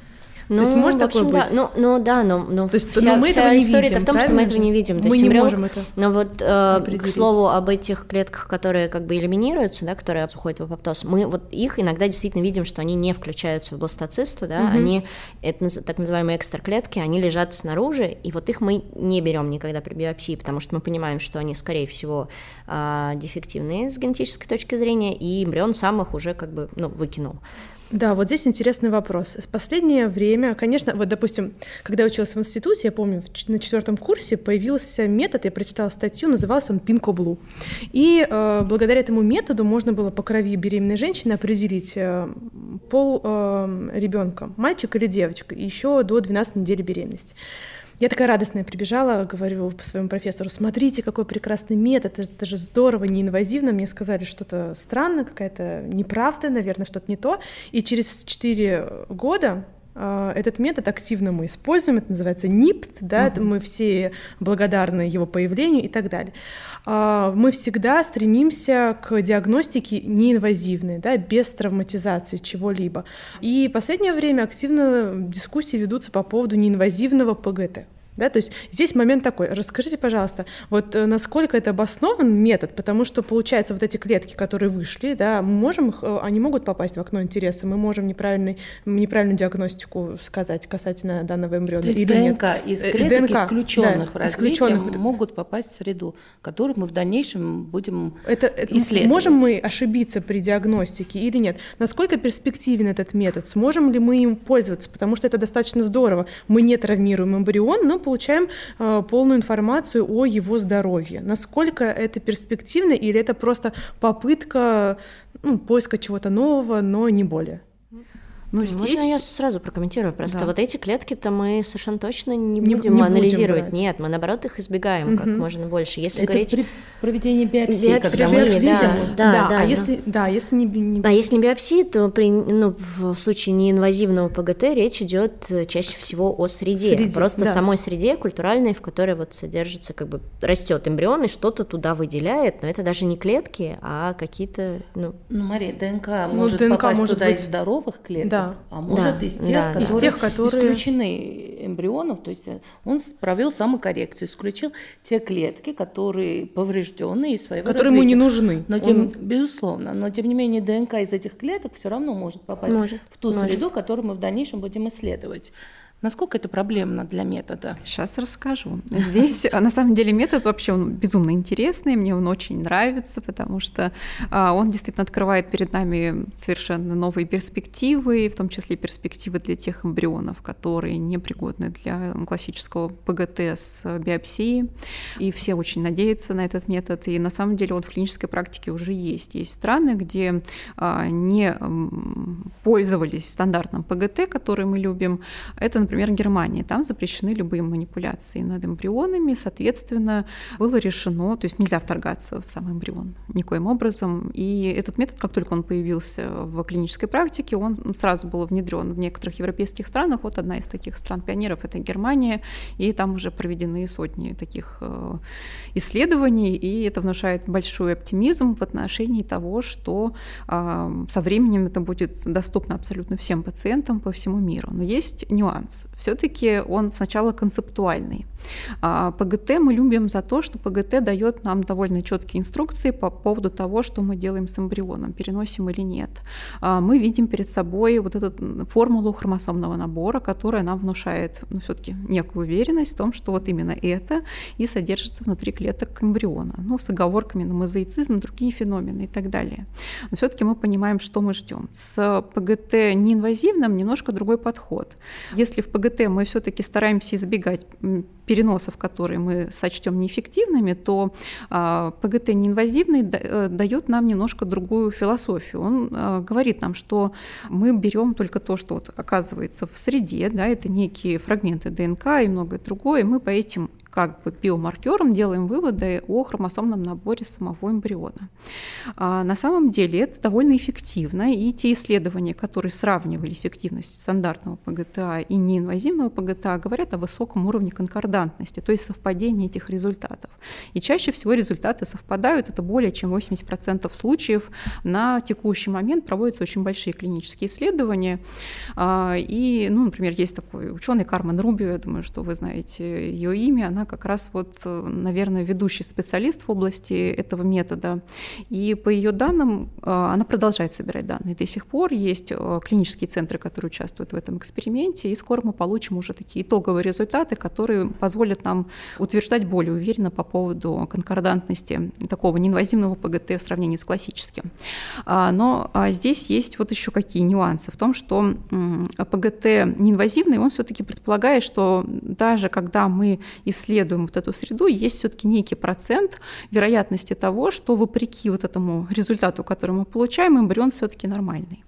Ну, то есть может в общем, такое быть? Да. Ну, ну да, но, но то есть, вся, но мы вся этого история видим, в том, что мы этого не видим. То мы есть не эмбрион, можем это Но вот э, к слову об этих клетках, которые как бы элиминируются, да, которые уходят в апоптоз, мы вот их иногда действительно видим, что они не включаются в бластоцисту, да, угу. они, это так называемые экстраклетки, они лежат снаружи, и вот их мы не берем никогда при биопсии, потому что мы понимаем, что они, скорее всего, э, дефективные с генетической точки зрения, и эмбрион сам их уже как бы, ну, выкинул. Да, вот здесь интересный вопрос. В последнее время, конечно, вот, допустим, когда я училась в институте, я помню, на четвертом курсе появился метод, я прочитала статью, назывался он Пинко-Блу. И э, благодаря этому методу можно было по крови беременной женщины определить э, пол э, ребенка, мальчик или девочка, еще до 12 недели беременности. Я такая радостная прибежала, говорю по своему профессору, смотрите, какой прекрасный метод, это, это же здорово, неинвазивно. Мне сказали что-то странно, какая-то неправда, наверное, что-то не то. И через 4 года этот метод активно мы используем, это называется НИПТ, да, uh-huh. мы все благодарны его появлению и так далее. А, мы всегда стремимся к диагностике неинвазивной, да, без травматизации чего-либо. И в последнее время активно дискуссии ведутся по поводу неинвазивного ПГТ. Да, то есть здесь момент такой. Расскажите, пожалуйста, вот э, насколько это обоснован метод, потому что получается вот эти клетки, которые вышли, да, мы можем их, э, они могут попасть в окно интереса, мы можем неправильный, неправильную диагностику сказать касательно данного эмбриона то есть или ДНК нет. из э, клеток ДНК, исключенных да, в развитии исключенных. могут попасть в среду, которую мы в дальнейшем будем это, исследовать. Можем мы ошибиться при диагностике или нет? Насколько перспективен этот метод? Сможем ли мы им пользоваться? Потому что это достаточно здорово. Мы не травмируем эмбрион, но получаем э, полную информацию о его здоровье. Насколько это перспективно или это просто попытка ну, поиска чего-то нового, но не более? Ну, здесь... Можно я сразу прокомментирую? Просто да. вот эти клетки-то мы совершенно точно не будем не, не анализировать. Будем Нет, мы наоборот их избегаем угу. как можно больше. Если Это говорить... при проведении биопсии, биопсии когда мы видим. Да, да, да, да, а но... если, да, если не, не... А если не биопсии, то при, ну, в случае неинвазивного ПГТ речь идет э, чаще всего о среде. среде Просто да. самой среде культуральной, в которой вот содержится, как бы растет эмбрион и что-то туда выделяет, но это даже не клетки, а какие-то, ну... Ну, Мария, ДНК ну, может ДНК попасть может туда быть... из здоровых клеток, да. А может да, из, тех, да, которые из тех, которые исключены эмбрионов, то есть он провел самокоррекцию, исключил те клетки, которые повреждены и своего Которые развития. ему не нужны. Но тем, он... Безусловно, но тем не менее ДНК из этих клеток все равно может попасть может, в ту может. среду, которую мы в дальнейшем будем исследовать. Насколько это проблемно для метода? Сейчас расскажу. Здесь, а, на самом деле, метод вообще он безумно интересный, мне он очень нравится, потому что а, он действительно открывает перед нами совершенно новые перспективы, в том числе перспективы для тех эмбрионов, которые непригодны для классического ПГТ с биопсией. И все очень надеются на этот метод. И на самом деле он в клинической практике уже есть. Есть страны, где а, не пользовались стандартным ПГТ, который мы любим. Это, например, Германии. Там запрещены любые манипуляции над эмбрионами, соответственно, было решено, то есть нельзя вторгаться в сам эмбрион никоим образом. И этот метод, как только он появился в клинической практике, он сразу был внедрен в некоторых европейских странах. Вот одна из таких стран-пионеров — это Германия, и там уже проведены сотни таких э, исследований, и это внушает большой оптимизм в отношении того, что э, со временем это будет доступно абсолютно всем пациентам по всему миру. Но есть нюанс. Нюанс. Все-таки он сначала концептуальный. А ПГТ мы любим за то, что ПГТ дает нам довольно четкие инструкции по поводу того, что мы делаем с эмбрионом, переносим или нет. А мы видим перед собой вот эту формулу хромосомного набора, которая нам внушает ну, все-таки некую уверенность в том, что вот именно это и содержится внутри клеток эмбриона, ну, с оговорками на мозаицизм, другие феномены и так далее. Но все-таки мы понимаем, что мы ждем. С ПГТ неинвазивным немножко другой подход. Если в ПГТ мы все-таки стараемся избегать переносов, которые мы сочтем неэффективными, то а, ПГТ неинвазивный э, дает нам немножко другую философию. Он а, говорит нам, что мы берем только то, что вот оказывается в среде, да, это некие фрагменты ДНК и многое другое, и мы по этим как бы биомаркером делаем выводы о хромосомном наборе самого эмбриона. А на самом деле это довольно эффективно, и те исследования, которые сравнивали эффективность стандартного ПГТА и неинвазивного ПГТА, говорят о высоком уровне конкордантности, то есть совпадения этих результатов. И чаще всего результаты совпадают, это более чем 80% случаев. На текущий момент проводятся очень большие клинические исследования. А, и, ну, например, есть такой ученый Кармен Рубио, я думаю, что вы знаете ее имя, она как раз вот, э, наверное, ведущий специалист в области этого метода. И по ее данным, э, она продолжает собирать данные. До сих пор есть э, клинические центры, которые участвуют в этом эксперименте, и скоро мы получим уже такие итоговые результаты, которые позволят нам утверждать более уверенно по поводу конкордантности такого неинвазивного ПГТ в сравнении с классическим. А, но а, здесь есть вот еще какие нюансы в том, что ПГТ неинвазивный, он все-таки предполагает, что даже когда мы исследуем исследуем вот эту среду, есть все-таки некий процент вероятности того, что вопреки вот этому результату, который мы получаем, эмбрион все-таки нормальный.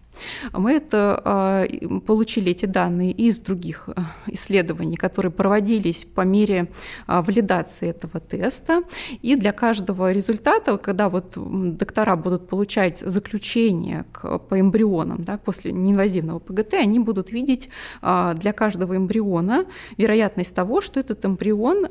Мы это а, получили эти данные из других а, исследований, которые проводились по мере а, валидации этого теста. И для каждого результата, когда вот доктора будут получать заключение к, по эмбрионам да, после неинвазивного ПГТ, они будут видеть для каждого эмбриона вероятность того, что этот эмбрион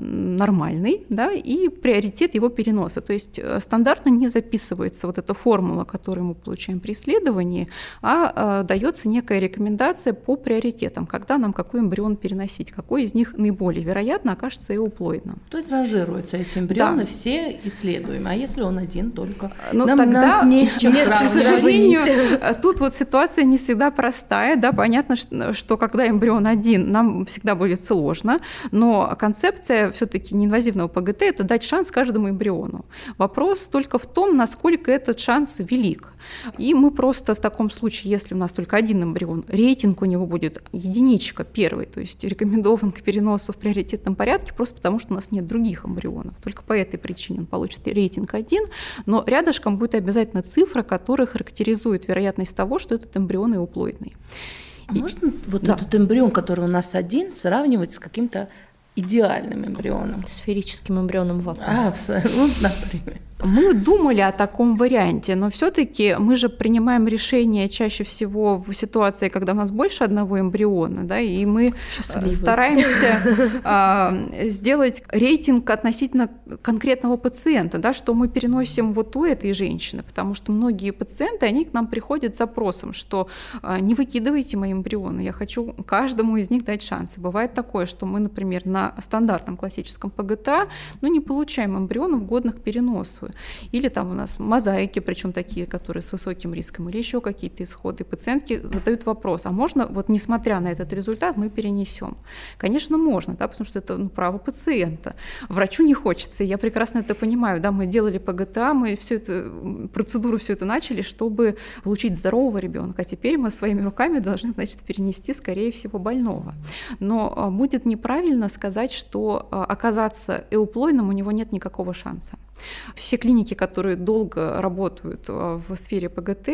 нормальный, да, и приоритет его переноса. То есть э, стандартно не записывается вот эта формула, которую мы получаем при исследовании, исследовании, а э, дается некая рекомендация по приоритетам, когда нам какой эмбрион переносить, какой из них наиболее вероятно окажется эуплоидным. То есть ранжируются эти эмбрионы да. все исследуемые, а если он один только? Ну нам, тогда, нам не с чем нет, к сожалению, тут вот ситуация не всегда простая, да, понятно, что, что когда эмбрион один, нам всегда будет сложно, но концепция все-таки неинвазивного ПГТ – это дать шанс каждому эмбриону. Вопрос только в том, насколько этот шанс велик. И мы просто в таком случае, если у нас только один эмбрион, рейтинг у него будет единичка, первый, то есть рекомендован к переносу в приоритетном порядке, просто потому что у нас нет других эмбрионов. Только по этой причине он получит рейтинг один, но рядышком будет обязательно цифра, которая характеризует вероятность того, что этот эмбрион эуплоидный. А и, можно вот да. этот эмбрион, который у нас один, сравнивать с каким-то идеальным эмбрионом? Сферическим эмбрионом в вакууме. А, абсолютно, например. Мы думали о таком варианте, но все-таки мы же принимаем решение чаще всего в ситуации, когда у нас больше одного эмбриона, да, и мы э, Счастливый. стараемся э, сделать рейтинг относительно конкретного пациента, да, что мы переносим вот у этой женщины, потому что многие пациенты, они к нам приходят с запросом, что э, не выкидывайте мои эмбрионы, я хочу каждому из них дать шанс. бывает такое, что мы, например, на стандартном классическом ПГТА, ну, не получаем эмбрионов, годных к переносу. Или там у нас мозаики, причем такие, которые с высоким риском, или еще какие-то исходы. Пациентки задают вопрос, а можно, вот несмотря на этот результат, мы перенесем? Конечно, можно, да, потому что это ну, право пациента. Врачу не хочется, я прекрасно это понимаю. Да, мы делали ПГТА, мы всю эту процедуру все это начали, чтобы получить здорового ребенка. А теперь мы своими руками должны, значит, перенести, скорее всего, больного. Но а, будет неправильно сказать, что а, оказаться эуплойным у него нет никакого шанса. Все клиники, которые долго работают э, в сфере ПГТ,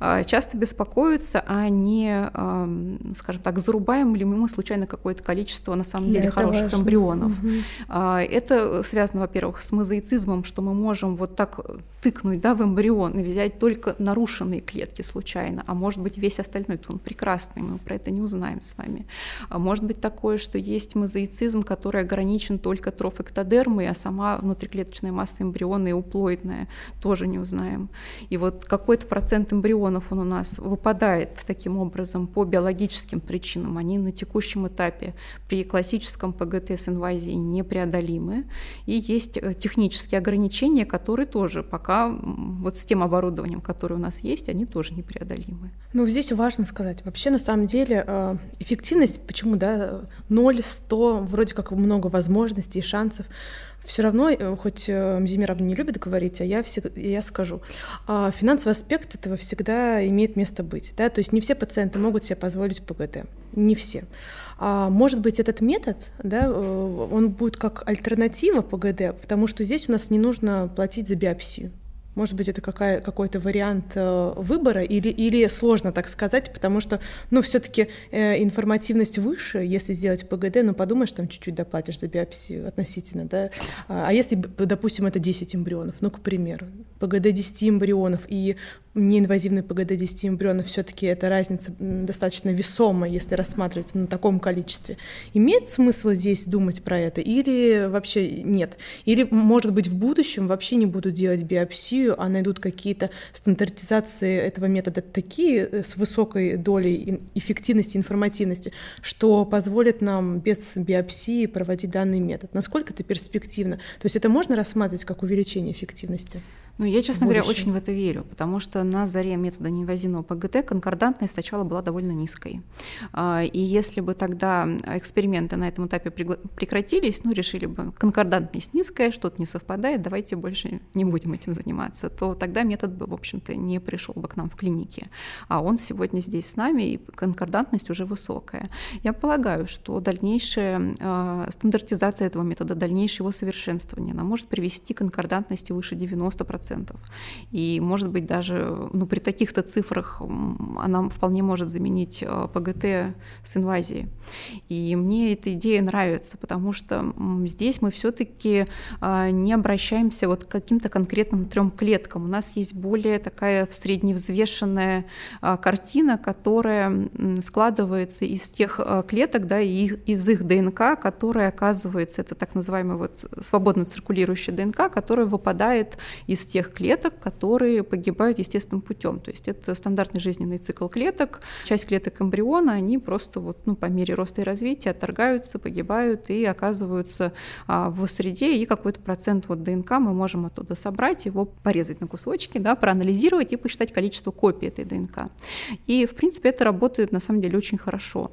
э, часто беспокоятся, а не, эм, скажем так, зарубаем ли мы случайно какое-то количество на самом деле да, хороших важно. эмбрионов. Угу. Это связано, во-первых, с мозаицизмом, что мы можем вот так тыкнуть да, в эмбрион и взять только нарушенные клетки случайно, а может быть весь остальной, то он прекрасный, мы про это не узнаем с вами. А может быть такое, что есть мозаицизм, который ограничен только трофэктодермой, а сама внутриклеточная масса масса эмбриона и тоже не узнаем. И вот какой-то процент эмбрионов он у нас выпадает таким образом по биологическим причинам. Они на текущем этапе при классическом ПГТ с инвазией непреодолимы. И есть э, технические ограничения, которые тоже пока вот с тем оборудованием, которое у нас есть, они тоже непреодолимы. Ну, здесь важно сказать, вообще на самом деле э, эффективность, почему, да, 0, 100, вроде как много возможностей и шансов, все равно, э, хоть э, Мзимир не любит говорить, а я, всегда, я скажу, а, финансовый аспект этого всегда имеет место быть. Да? То есть не все пациенты могут себе позволить ПГТ, не все. А может быть, этот метод, да, он будет как альтернатива ПГД, потому что здесь у нас не нужно платить за биопсию. Может быть, это какая, какой-то вариант э, выбора или, или сложно так сказать, потому что, ну, все-таки э, информативность выше, если сделать ПГД, ну, подумаешь, там чуть-чуть доплатишь за биопсию относительно, да. А, а если, допустим, это 10 эмбрионов, ну, к примеру, ПГД 10 эмбрионов и неинвазивный ПГД 10 эмбрионов, все-таки эта разница достаточно весомая, если рассматривать на таком количестве. Имеет смысл здесь думать про это или вообще нет? Или, может быть, в будущем вообще не будут делать биопсию, а найдут какие-то стандартизации этого метода такие э, с высокой долей эффективности, информативности, что позволит нам без биопсии проводить данный метод. Насколько это перспективно? То есть это можно рассматривать как увеличение эффективности? Ну, я, честно говоря, очень в это верю, потому что на заре метода неинвазивного ПГТ конкордантность сначала была довольно низкой. А, и если бы тогда эксперименты на этом этапе прекратились, ну, решили бы, конкордантность низкая, что-то не совпадает, давайте больше не будем этим заниматься, то тогда метод бы, в общем-то, не пришел бы к нам в клинике. А он сегодня здесь с нами, и конкордантность уже высокая. Я полагаю, что дальнейшая э, стандартизация этого метода, дальнейшее его совершенствование, она может привести к конкордантности выше 90%, И, может быть, даже ну, при таких-то цифрах она вполне может заменить э, ПГТ с инвазией. И мне эта идея нравится, потому что здесь мы все-таки а, не обращаемся вот к каким-то конкретным трем клеткам. У нас есть более такая средневзвешенная а, картина, которая складывается из тех клеток, да, и из их ДНК, которая оказывается, это так называемый вот свободно циркулирующий ДНК, которая выпадает из тех тех клеток, которые погибают естественным путем. То есть это стандартный жизненный цикл клеток. Часть клеток эмбриона, они просто вот, ну, по мере роста и развития отторгаются, погибают и оказываются а, в среде, и какой-то процент вот ДНК мы можем оттуда собрать, его порезать на кусочки, да, проанализировать и посчитать количество копий этой ДНК. И, в принципе, это работает на самом деле очень хорошо.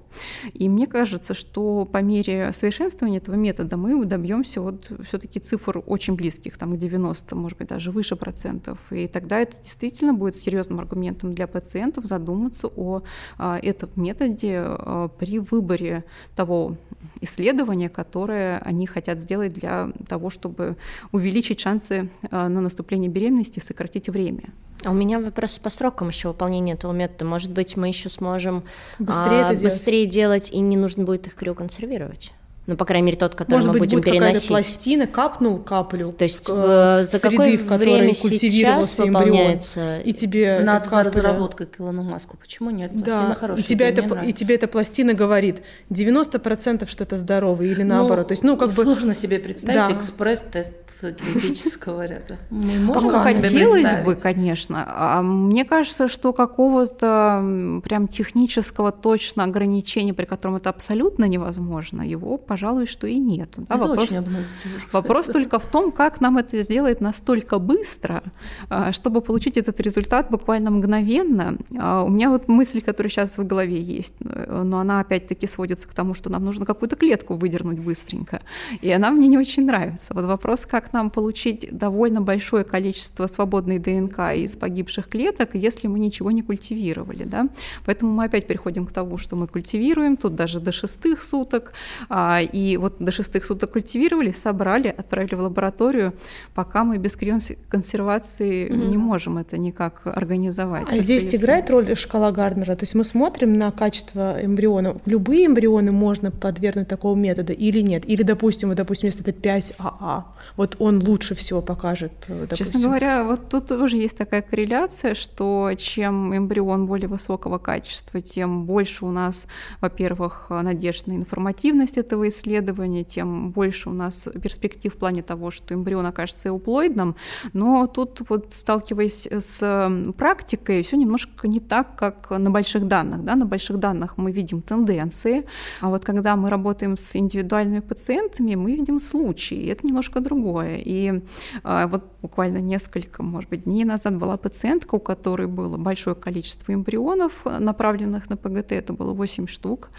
И мне кажется, что по мере совершенствования этого метода мы добьемся вот все-таки цифр очень близких, там к 90, может быть, даже выше процентов. И тогда это действительно будет серьезным аргументом для пациентов задуматься о а, этом методе а, при выборе того исследования, которое они хотят сделать для того, чтобы увеличить шансы а, на наступление беременности, сократить время. А у меня вопрос по срокам еще выполнения этого метода. Может быть, мы еще сможем быстрее, а, быстрее делать. делать, и не нужно будет их криоконсервировать? Ну, по крайней мере, тот, который Может мы быть, будем будет переносить. пластина, капнул каплю. То есть э, за какое в время сейчас выполняется? Эмбрион, и тебе Надо за разработкой к Илону Маску. Почему нет? Пластина да. хорошая. И, тебя это, и тебе эта пластина говорит 90% что это здоровый или наоборот. Ну, То есть, ну, как сложно бы... себе представить да. экспресс-тест генетического ряда. Мы можем Хотелось бы, конечно. А мне кажется, что какого-то прям технического точно ограничения, при котором это абсолютно невозможно, его пожалуй, что и нет. Да, вопрос, вопрос только в том, как нам это сделать настолько быстро, а, чтобы получить этот результат буквально мгновенно. А, у меня вот мысль, которая сейчас в голове есть, но она опять-таки сводится к тому, что нам нужно какую-то клетку выдернуть быстренько. И она мне не очень нравится. Вот вопрос, как нам получить довольно большое количество свободной ДНК из погибших клеток, если мы ничего не культивировали. Да? Поэтому мы опять переходим к тому, что мы культивируем, тут даже до шестых суток, а, и вот до шестых суток культивировали, собрали, отправили в лабораторию, пока мы без консервации mm-hmm. не можем это никак организовать. А здесь если... играет роль шкала Гарднера? То есть мы смотрим на качество эмбриона. Любые эмбрионы можно подвергнуть такого метода или нет? Или, допустим, вот, допустим, если это 5АА, вот он лучше всего покажет, допустим. Честно говоря, вот тут тоже есть такая корреляция, что чем эмбрион более высокого качества, тем больше у нас, во-первых, надежд на информативность этого исследование, тем больше у нас перспектив в плане того, что эмбрион окажется эуплоидным. Но тут вот сталкиваясь с практикой, все немножко не так, как на больших данных. Да? На больших данных мы видим тенденции, а вот когда мы работаем с индивидуальными пациентами, мы видим случаи, это немножко другое. И а, вот буквально несколько, может быть, дней назад была пациентка, у которой было большое количество эмбрионов, направленных на ПГТ, это было 8 штук,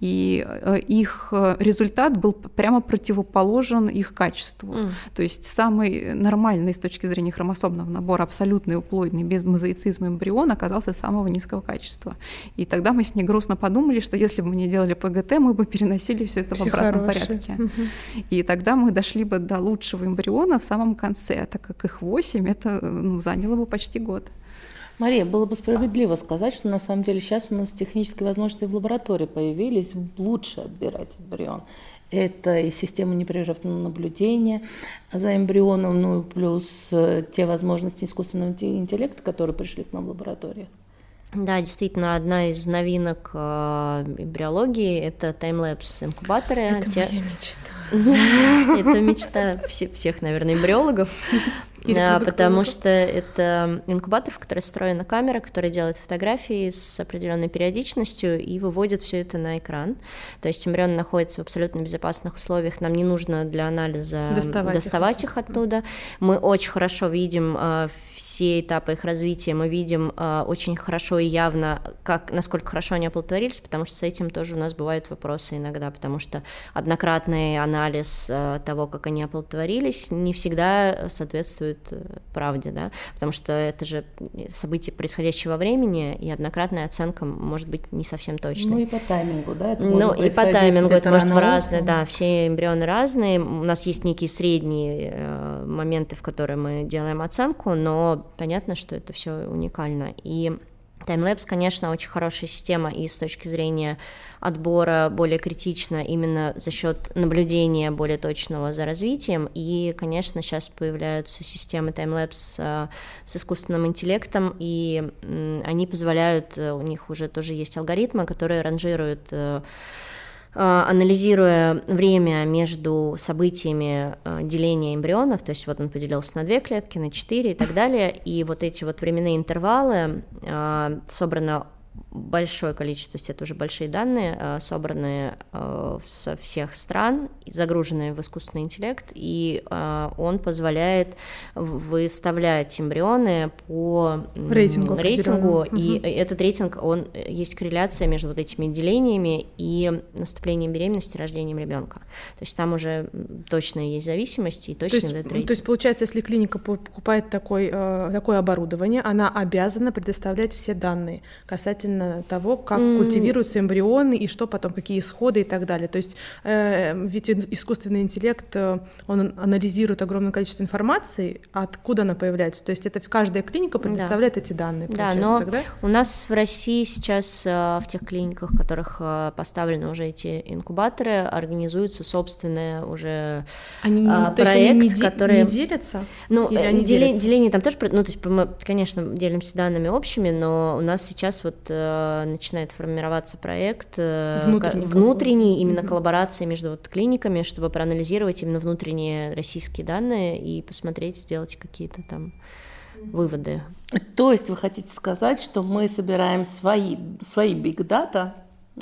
и э, их результат был прямо противоположен их качеству. Mm. То есть самый нормальный с точки зрения хромосомного набора, абсолютный уплоидный, без мозаицизма эмбрион оказался самого низкого качества. И тогда мы с ней грустно подумали, что если бы мы не делали ПГТ, мы бы переносили все это все в обратном хорошие. порядке. Угу. И тогда мы дошли бы до лучшего эмбриона в самом конце, так как их 8, это ну, заняло бы почти год. Мария, было бы справедливо сказать, что на самом деле сейчас у нас технические возможности в лаборатории появились лучше отбирать эмбрион. Это и система непрерывного наблюдения за эмбрионом, ну и плюс э, те возможности искусственного интеллекта, которые пришли к нам в лаборатории. Да, действительно, одна из новинок э, эмбриологии — это таймлэпс инкубаторы. Это те... моя мечта. Это мечта всех, наверное, эмбриологов. А, потому что это инкубатор, в который встроена камера, которая делает фотографии с определенной периодичностью и выводит все это на экран. То есть эмбрион находится в абсолютно безопасных условиях, нам не нужно для анализа доставать, доставать их. их оттуда. Мы очень хорошо видим uh, все этапы их развития, мы видим uh, очень хорошо и явно, как, насколько хорошо они оплодотворились, потому что с этим тоже у нас бывают вопросы иногда, потому что однократный анализ uh, того, как они оплодотворились, не всегда соответствует соответствует э, правде, да, потому что это же событие происходящего времени, и однократная оценка может быть не совсем точной. Ну и по таймингу, да? Это ну и по таймингу это может в разные, да, все эмбрионы разные, у нас есть некие средние э, моменты, в которые мы делаем оценку, но понятно, что это все уникально, и Таймлэпс, конечно, очень хорошая система и с точки зрения отбора более критично именно за счет наблюдения более точного за развитием. И, конечно, сейчас появляются системы таймлэпс э, с искусственным интеллектом, и они позволяют, э, у них уже тоже есть алгоритмы, которые ранжируют э, анализируя время между событиями деления эмбрионов, то есть вот он поделился на две клетки, на четыре и так далее, и вот эти вот временные интервалы собрано большое количество, то есть это уже большие данные, э, собранные э, со всех стран, загруженные в искусственный интеллект, и э, он позволяет выставлять эмбрионы по рейтингу, рейтингу и угу. этот рейтинг, он есть корреляция между вот этими делениями и наступлением беременности, рождением ребенка. То есть там уже точно есть зависимость и точно то есть, то есть получается, если клиника покупает такой, такое оборудование, она обязана предоставлять все данные касательно касательно того, как mm. культивируются эмбрионы и что потом, какие исходы и так далее. То есть э, ведь искусственный интеллект, э, он анализирует огромное количество информации, откуда она появляется. То есть это каждая клиника предоставляет да. эти данные. Да, но тогда? у нас в России сейчас э, в тех клиниках, в которых э, поставлены уже эти инкубаторы, организуются собственные уже они, проект, то есть они не, который... не делятся? Ну, Или они деление, делятся? деление там тоже, ну, то есть мы, конечно, делимся данными общими, но у нас сейчас вот начинает формироваться проект э, внутренний, внутренний именно mm коллаборация между вот клиниками, чтобы проанализировать именно внутренние российские данные и посмотреть, сделать какие-то там выводы. То есть вы хотите сказать, что мы собираем свои, свои big data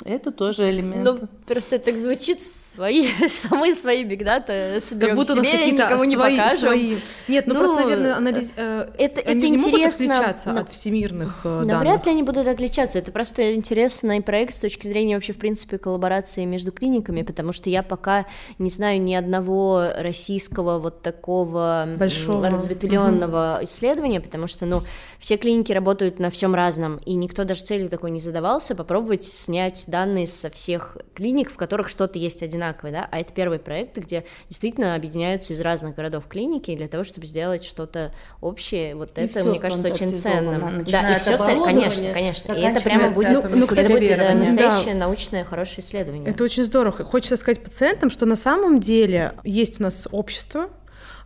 это тоже элемент. Ну, просто так звучит свои, что мы свои бигдата соберем как будто себе и никому свои, не покажем. Свои. Нет, ну, ну просто, наверное, анализ... Э, это, они это же интересно. не могут отличаться ну, от всемирных э, данных. Навряд ли они будут отличаться. Это просто интересный проект с точки зрения вообще, в принципе, коллаборации между клиниками, потому что я пока не знаю ни одного российского вот такого Большого. разветвленного угу. исследования, потому что, ну, все клиники работают на всем разном, и никто даже целью такой не задавался попробовать снять собрать данные со всех клиник, в которых что-то есть одинаковое, да, а это первый проект, где действительно объединяются из разных городов клиники для того, чтобы сделать что-то общее. Вот и это, мне кажется, очень ценным. Да, и все остальное, конечно, конечно. И это прямо будет, ну, ну, кстати, это будет э, настоящее да. научное хорошее исследование. Это очень здорово. Хочется сказать пациентам, что на самом деле есть у нас общество,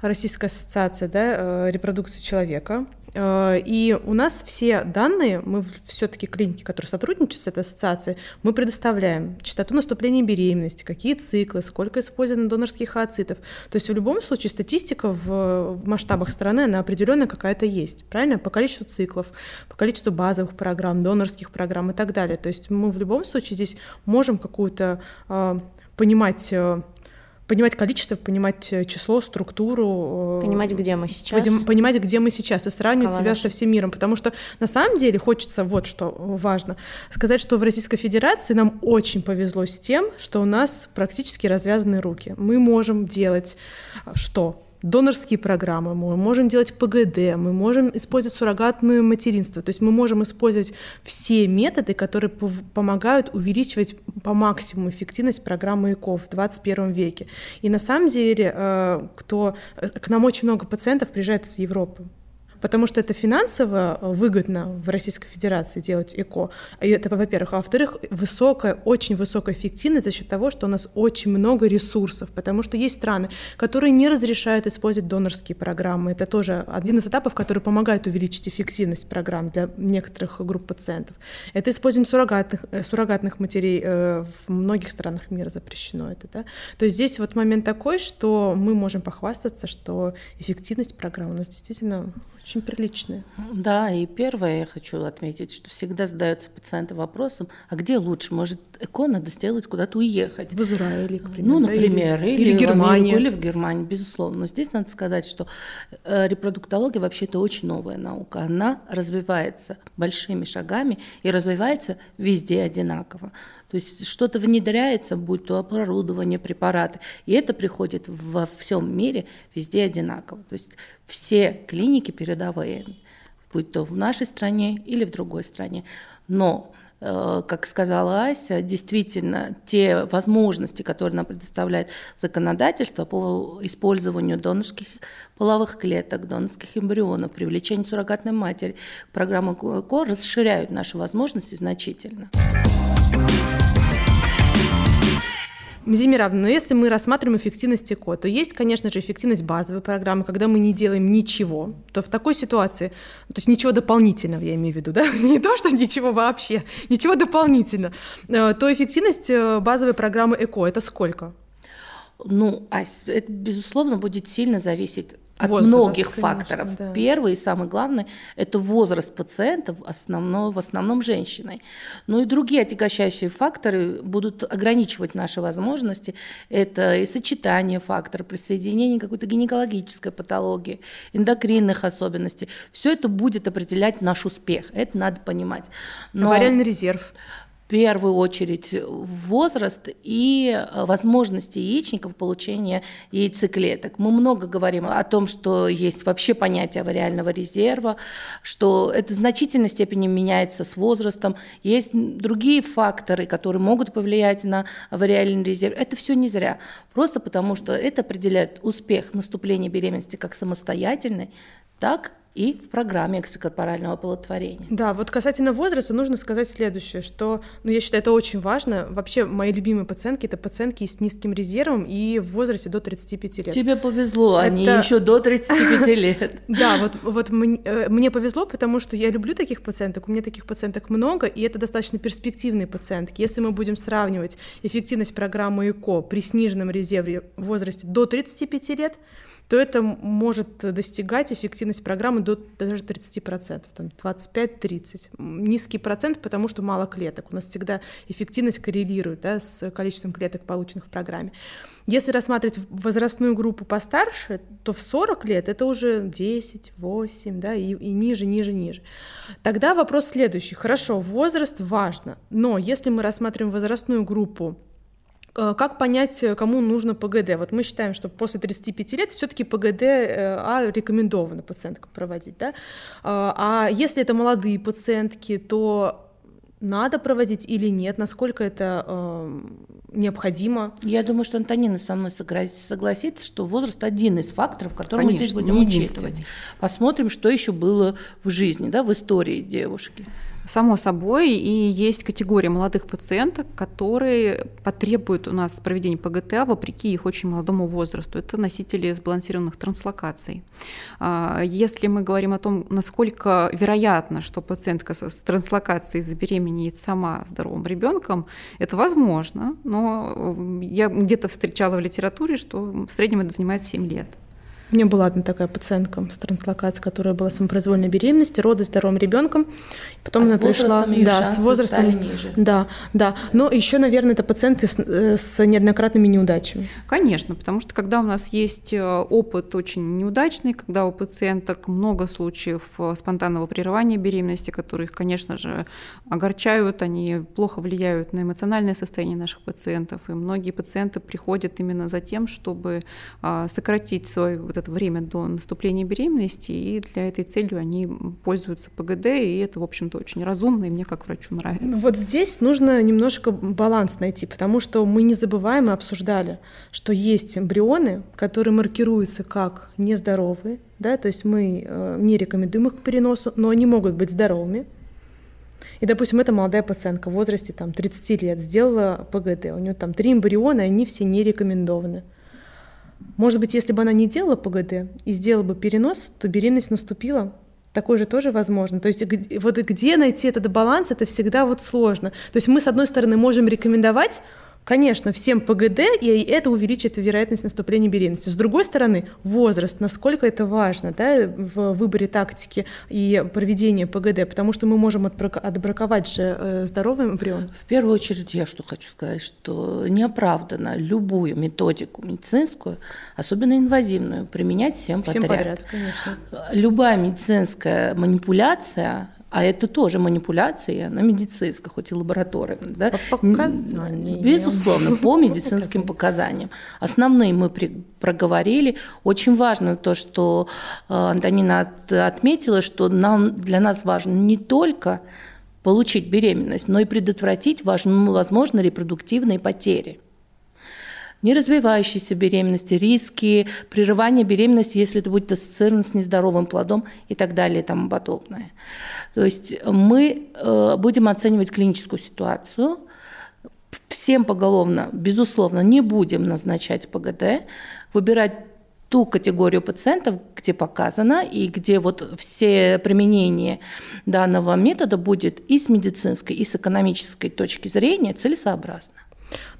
Российская ассоциация да, э, репродукции человека, и у нас все данные, мы все-таки клиники, которые сотрудничают с этой ассоциацией, мы предоставляем частоту наступления беременности, какие циклы, сколько использовано донорских ооцитов. То есть в любом случае статистика в, в масштабах страны, она определенная какая-то есть, правильно? По количеству циклов, по количеству базовых программ, донорских программ и так далее. То есть мы в любом случае здесь можем какую-то э, понимать э, понимать количество, понимать э, число, структуру. Э, понимать, где мы сейчас. Понимать, где мы сейчас, и сравнивать Кого себя со всем миром. Потому что на самом деле хочется, вот что важно, сказать, что в Российской Федерации нам очень повезло с тем, что у нас практически развязаны руки. Мы можем делать что? Донорские программы, мы можем делать ПГД, мы можем использовать суррогатное материнство. То есть мы можем использовать все методы, которые помогают увеличивать по максимуму эффективность программы ЭКО в 21 веке. И на самом деле, э, кто, э, к нам очень много пациентов приезжает из Европы потому что это финансово выгодно в Российской Федерации делать ЭКО. И это, во-первых. А во-вторых, высокая, очень высокая эффективность за счет того, что у нас очень много ресурсов, потому что есть страны, которые не разрешают использовать донорские программы. Это тоже один из этапов, который помогает увеличить эффективность программ для некоторых групп пациентов. Это использование суррогатных, э, суррогатных матерей э, в многих странах мира запрещено. Это, да? То есть здесь вот момент такой, что мы можем похвастаться, что эффективность программ у нас действительно очень приличные. Да, и первое я хочу отметить, что всегда задаются пациенты вопросом, а где лучше? Может, ЭКО надо сделать куда-то уехать? В Израиле, к примеру. Ну, например, или, или, или в Германии. или в Германии, безусловно. Но здесь надо сказать, что э, репродуктология вообще это очень новая наука. Она развивается большими шагами и развивается везде одинаково. То есть что-то внедряется, будь то оборудование, препараты, и это приходит во всем мире везде одинаково. То есть все клиники передовые, будь то в нашей стране или в другой стране. Но э, как сказала Ася, действительно, те возможности, которые нам предоставляет законодательство по использованию донорских половых клеток, донорских эмбрионов, привлечению суррогатной матери, программы КО расширяют наши возможности значительно. Мизимировна, но если мы рассматриваем эффективность ЭКО, то есть, конечно же, эффективность базовой программы, когда мы не делаем ничего, то в такой ситуации, то есть ничего дополнительного, я имею в виду, да, не то, что ничего вообще, ничего дополнительно, э, то эффективность э, базовой программы ЭКО – это сколько? Ну, Ась, это, безусловно, будет сильно зависеть от возраст, многих конечно, факторов. Да. Первый и самый главный – это возраст пациентов, основном, в основном женщиной. Ну и другие отягощающие факторы будут ограничивать наши возможности. Это и сочетание факторов, присоединение какой-то гинекологической патологии, эндокринных особенностей. Все это будет определять наш успех. Это надо понимать. Но... Авариальный резерв первую очередь возраст и э, возможности яичников получения яйцеклеток. Мы много говорим о том, что есть вообще понятие авариального резерва, что это в значительной степени меняется с возрастом. Есть другие факторы, которые могут повлиять на авариальный резерв. Это все не зря. Просто потому, что это определяет успех наступления беременности как самостоятельной, так и в программе экстракорпорального оплодотворения. Да, вот касательно возраста нужно сказать следующее, что, ну, я считаю, это очень важно. Вообще, мои любимые пациентки — это пациентки с низким резервом и в возрасте до 35 лет. Тебе повезло, это... они еще до 35 лет. Да, вот, вот мне, э, мне повезло, потому что я люблю таких пациенток, у меня таких пациенток много, и это достаточно перспективные пациентки. Если мы будем сравнивать эффективность программы ЭКО при сниженном резерве в возрасте до 35 лет, то это может достигать эффективность программы до даже 30%, там 25-30. Низкий процент, потому что мало клеток. У нас всегда эффективность коррелирует да, с количеством клеток, полученных в программе. Если рассматривать возрастную группу постарше, то в 40 лет это уже 10, 8, да, и, и ниже, ниже, ниже. Тогда вопрос следующий. Хорошо, возраст важно, но если мы рассматриваем возрастную группу как понять, э, кому нужно ПГД? Вот мы считаем, что после 35 лет все-таки ПГД э, а, рекомендовано пациенткам проводить. Да? А если это молодые пациентки, то надо проводить или нет, насколько это э, необходимо. Я думаю, что Антонина со мной согласится, что возраст один из факторов, который Конечно, мы здесь будем учитывать. Посмотрим, что еще было в жизни, да, в истории девушки. Само собой, и есть категория молодых пациенток, которые потребуют у нас проведения ПГТА вопреки их очень молодому возрасту. Это носители сбалансированных транслокаций. А, если мы говорим о том, насколько вероятно, что пациентка с транслокацией забеременеет сама здоровым ребенком, это возможно, но я где-то встречала в литературе, что в среднем это занимает 7 лет. У меня была одна такая пациентка с транслокацией, которая была самопроизвольной беременности, роды здоровым ребенком. Потом а она пришла, да, с возрастом, ниже. да, да. Но еще, наверное, это пациенты с, э, с неоднократными неудачами. Конечно, потому что когда у нас есть э, опыт очень неудачный, когда у пациенток много случаев э, спонтанного прерывания беременности, которые их, конечно же, огорчают, они плохо влияют на эмоциональное состояние наших пациентов, и многие пациенты приходят именно за тем, чтобы а, сократить свой вот это время до наступления беременности, и для этой целью они пользуются ПГД, и это, в общем-то, очень разумно, и мне как врачу нравится. Ну, вот здесь нужно немножко баланс найти, потому что мы не забываем и обсуждали, что есть эмбрионы, которые маркируются как нездоровые, да, то есть мы э, не рекомендуем их к переносу, но они могут быть здоровыми, и, допустим, эта молодая пациентка в возрасте там, 30 лет сделала ПГД, у нее там три эмбриона, и они все не рекомендованы. Может быть, если бы она не делала ПГД и сделала бы перенос, то беременность наступила. Такое же тоже возможно. То есть вот где найти этот баланс, это всегда вот сложно. То есть мы, с одной стороны, можем рекомендовать, Конечно, всем ПГД, и это увеличит вероятность наступления беременности. С другой стороны, возраст, насколько это важно да, в выборе тактики и проведения ПГД, потому что мы можем отбраковать же э, здоровый эмбрион. В первую очередь я что хочу сказать, что неоправданно любую методику медицинскую, особенно инвазивную, применять всем подряд. Всем подряд, конечно. Любая медицинская манипуляция а это тоже манипуляция на медицинской, хоть и лабораторной. Да? По показаниям. Безусловно, по медицинским показаниям. Основные мы при, проговорили. Очень важно то, что э, Антонина от, отметила, что нам, для нас важно не только получить беременность, но и предотвратить возможно репродуктивные потери неразвивающейся беременности, риски прерывания беременности, если это будет ассоциировано с нездоровым плодом и так далее и тому подобное. То есть мы э, будем оценивать клиническую ситуацию, всем поголовно, безусловно, не будем назначать ПГД, выбирать ту категорию пациентов, где показано и где вот все применение данного метода будет и с медицинской, и с экономической точки зрения целесообразно.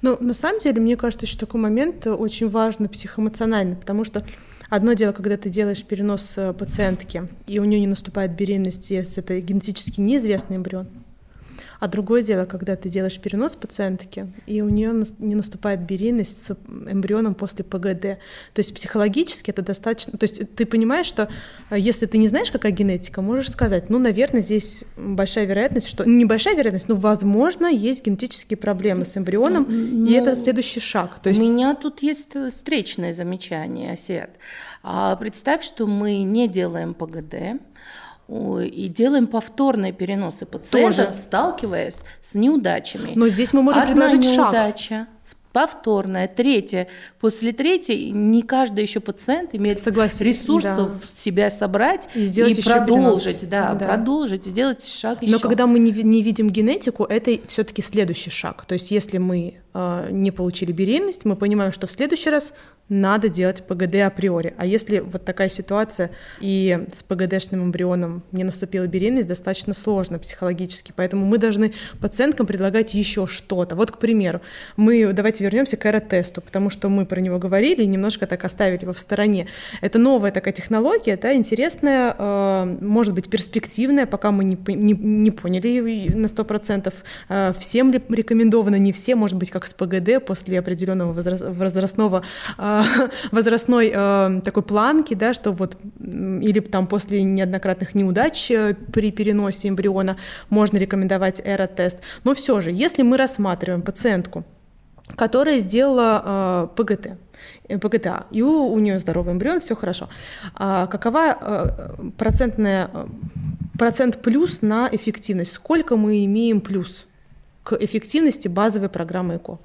Ну, на самом деле, мне кажется, еще такой момент очень важный психоэмоциональный, потому что Одно дело, когда ты делаешь перенос э, пациентки, и у нее не наступает беременность, если это генетически неизвестный эмбрион. А другое дело, когда ты делаешь перенос пациентки, и у нее не наступает беременность с эмбрионом после ПГД. То есть психологически это достаточно... То есть ты понимаешь, что э, если ты не знаешь, какая генетика, можешь сказать, ну, наверное, здесь большая вероятность, что... Небольшая вероятность, но, возможно, есть генетические проблемы с эмбрионом, ну, и это следующий шаг. То есть... У меня тут есть встречное замечание, Осет. А представь, что мы не делаем ПГД, и делаем повторные переносы пациента, Тоже. сталкиваясь с неудачами. Но здесь мы можем Одна предложить неудача, шаг повторная, третья. После третьей не каждый еще пациент имеет Согласен, ресурсов да. себя собрать и, сделать и продолжить, да, да, продолжить, сделать шаг еще. Но когда мы не, не видим генетику, это все-таки следующий шаг. То есть если мы не получили беременность, мы понимаем, что в следующий раз надо делать ПГД априори. А если вот такая ситуация и с ПГДшным эмбрионом не наступила беременность, достаточно сложно психологически. Поэтому мы должны пациенткам предлагать еще что-то. Вот, к примеру, мы давайте вернемся к аэротесту, потому что мы про него говорили и немножко так оставили его в стороне. Это новая такая технология, да, интересная, э, может быть, перспективная, пока мы не, не, не поняли на 100%. Э, всем рекомендовано, не все, может быть, как с ПГД после определенного возрастного э, возрастной э, такой планки, да, что вот или там после неоднократных неудач э, при переносе эмбриона можно рекомендовать эротест. Но все же, если мы рассматриваем пациентку, которая сделала э, ПГТ, э, ПГТА, и у, у нее здоровый эмбрион, все хорошо. А какова э, процентная процент плюс на эффективность? Сколько мы имеем плюс к эффективности базовой программы ЭКО?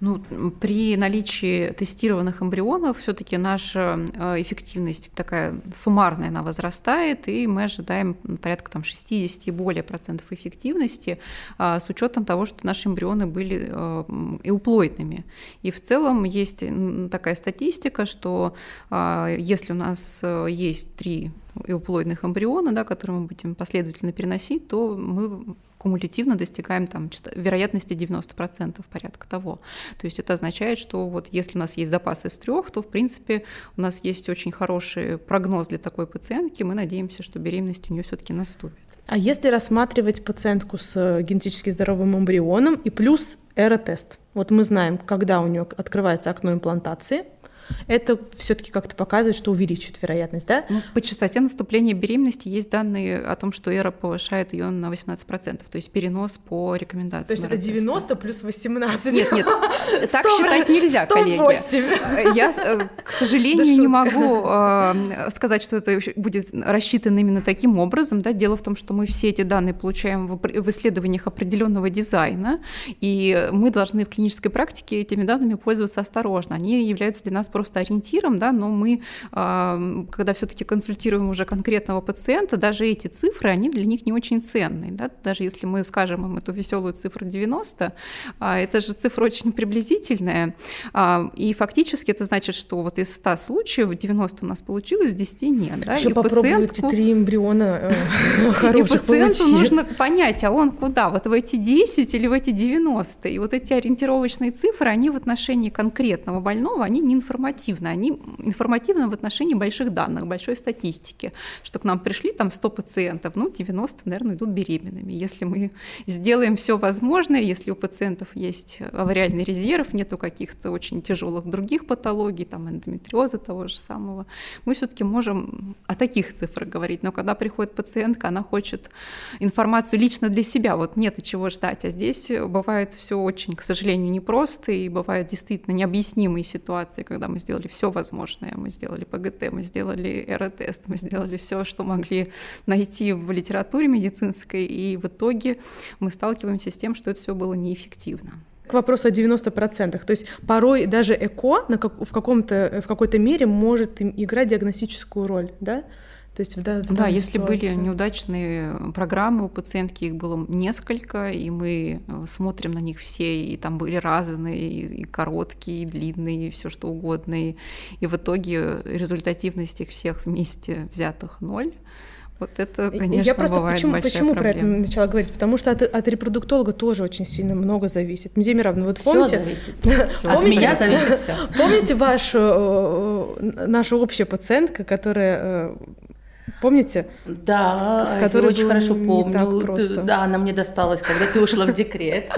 Ну, при наличии тестированных эмбрионов все-таки наша э, эффективность такая суммарная, она возрастает, и мы ожидаем порядка там, 60 и более процентов эффективности а, с учетом того, что наши эмбрионы были э, эуплоидными. И в целом есть такая статистика, что а, если у нас э, есть три эуплоидных эмбриона, да, которые мы будем последовательно переносить, то мы кумулятивно достигаем там вероятности 90% порядка того. То есть это означает, что вот если у нас есть запас из трех, то в принципе у нас есть очень хороший прогноз для такой пациентки, мы надеемся, что беременность у нее все-таки наступит. А если рассматривать пациентку с э, генетически здоровым эмбрионом и плюс эротест, вот мы знаем, когда у нее открывается окно имплантации, это все-таки как-то показывает, что увеличивает вероятность, да? Ну, по частоте наступления беременности есть данные о том, что эра повышает ее на 18%, то есть перенос по рекомендациям. То есть это 90 плюс 18? Нет, нет, так считать нельзя, 108. коллеги. Я, э, к сожалению, не могу э, сказать, что это будет рассчитано именно таким образом. Да? Дело в том, что мы все эти данные получаем в исследованиях определенного дизайна, и мы должны в клинической практике этими данными пользоваться осторожно. Они являются для нас просто ориентиром, да, но мы, когда все-таки консультируем уже конкретного пациента, даже эти цифры, они для них не очень ценные. Да? Даже если мы скажем им эту веселую цифру 90, а, это же цифра очень приблизительная. А, и фактически это значит, что вот из 100 случаев 90 у нас получилось, в 10 нет. Да? Еще и попробуйте пациентку... три эмбриона э, хороших И пациенту нужно понять, а он куда? Вот в эти 10 или в эти 90? И вот эти ориентировочные цифры, они в отношении конкретного больного, они не информативны информативны. Они информативны в отношении больших данных, большой статистики, что к нам пришли там 100 пациентов, ну 90, наверное, идут беременными. Если мы сделаем все возможное, если у пациентов есть авариальный резерв, нету каких-то очень тяжелых других патологий, там эндометриоза того же самого, мы все-таки можем о таких цифрах говорить. Но когда приходит пациентка, она хочет информацию лично для себя, вот нет и чего ждать, а здесь бывает все очень, к сожалению, непросто, и бывают действительно необъяснимые ситуации, когда мы мы сделали все возможное, мы сделали ПГТ, мы сделали РТ-тест, мы сделали все, что могли найти в литературе медицинской, и в итоге мы сталкиваемся с тем, что это все было неэффективно. К вопросу о 90%. То есть порой даже ЭКО на как, в, каком-то, в какой-то мере может играть диагностическую роль, да? То есть в, да, в да, если были неудачные программы у пациентки, их было несколько, и мы э, смотрим на них все, и там были разные, и, короткие, и длинные, и все что угодно, и, и в итоге результативность их всех вместе взятых ноль. Вот это, конечно, Я просто бывает почему, большая почему проблема. про это начала говорить? Потому что от, от репродуктолога тоже очень сильно много зависит. Медиа Мировна, вот помните? зависит. От меня зависит все. Помните вашу, э, наша общая пациентка, которая э, Помните? Да, с, с которой очень хорошо помню. Так просто. Да, она мне досталась, когда ты ушла в декрет.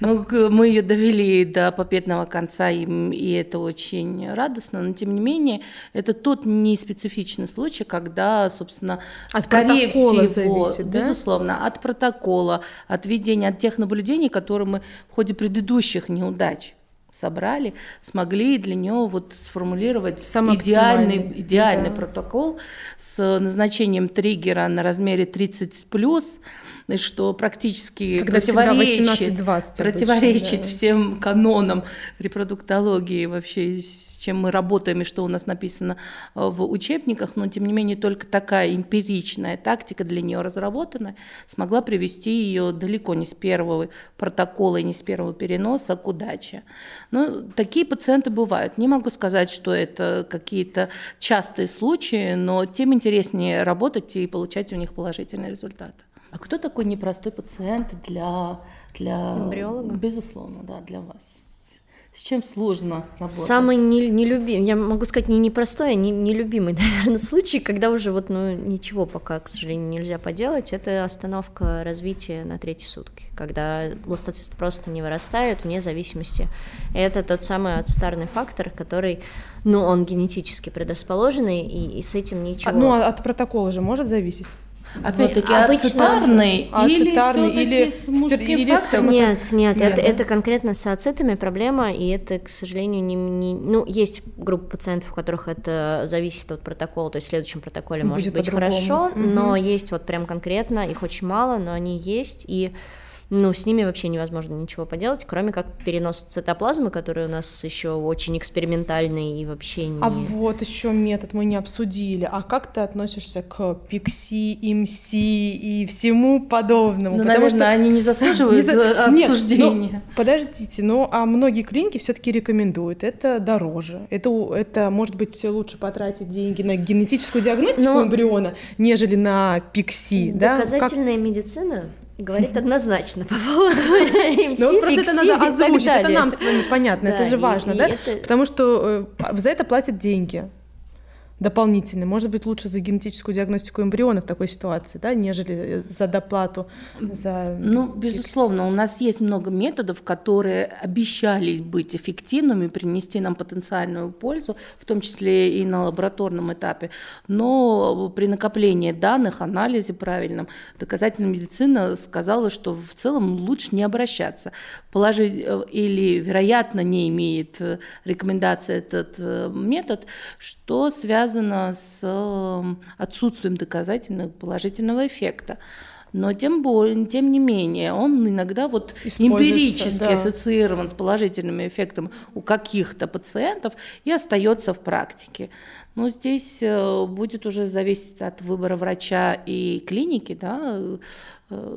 Ну, мы ее довели до победного конца, и, и это очень радостно. Но тем не менее, это тот неспецифичный случай, когда, собственно, от скорее всего, зависит, да? безусловно, от протокола, от ведения, от тех наблюдений, которые мы в ходе предыдущих неудач собрали, смогли для него вот сформулировать идеальный, идеальный да. протокол с назначением триггера на размере 30 плюс, что практически Когда противоречит, 18-20 противоречит обычно, да. всем канонам репродуктологии вообще, с чем мы работаем и что у нас написано э, в учебниках, но тем не менее только такая эмпиричная тактика для нее разработанная смогла привести ее далеко не с первого протокола и не с первого переноса к удаче. Но такие пациенты бывают. Не могу сказать, что это какие-то частые случаи, но тем интереснее работать и получать у них положительный результат. А кто такой непростой пациент для, для... Эмбриолога? Безусловно, да, для вас. С чем сложно работать? Самый не, нелюбимый, я могу сказать, не непростой, а не, нелюбимый, наверное, случай, когда уже вот, ну, ничего пока, к сожалению, нельзя поделать, это остановка развития на третьи сутки, когда бластоцист просто не вырастает вне зависимости. Это тот самый отстарный фактор, который, ну, он генетически предрасположенный, и, и с этим ничего... А, ну, а от протокола же может зависеть? Опять-таки ацетарный или, или, спир, или спир... Нет, нет, это, это конкретно с ацетами проблема, и это, к сожалению, не, не... Ну, есть группа пациентов, у которых это зависит от протокола, то есть в следующем протоколе может быть хорошо, угу. но есть вот прям конкретно, их очень мало, но они есть, и ну, с ними вообще невозможно ничего поделать, кроме как перенос цитоплазмы, который у нас еще очень экспериментальный и вообще не... А вот еще метод мы не обсудили. А как ты относишься к пикси, имси и всему подобному? Ну, наверное, что... они не заслуживают не за... обсуждения. Нет, ну, подождите, ну, а многие клиники все-таки рекомендуют. Это дороже. Это, это, может быть, лучше потратить деньги на генетическую диагностику Но... эмбриона, нежели на пикси, да? Доказательная как... медицина говорит однозначно по поводу МС, Ну, просто это надо озвучить, это нам с вами понятно, это же важно, да? Потому что э, за это платят деньги дополнительный. Может быть, лучше за генетическую диагностику эмбриона в такой ситуации, да, нежели э, за доплату за... Ну, безусловно, у нас есть много методов, которые обещались быть эффективными, принести нам потенциальную пользу, в том числе и на лабораторном этапе. Но при накоплении данных, анализе правильном, доказательная медицина сказала, что в целом лучше не обращаться. Положить э, или, вероятно, не имеет э, рекомендации этот метод, что связано связано с эм, отсутствием доказательного положительного эффекта. Но тем более, тем не менее, он иногда вот эмпирически да. ассоциирован с положительным эффектом у каких-то пациентов и остается в практике. Но здесь э, будет уже зависеть от выбора врача и клиники, да,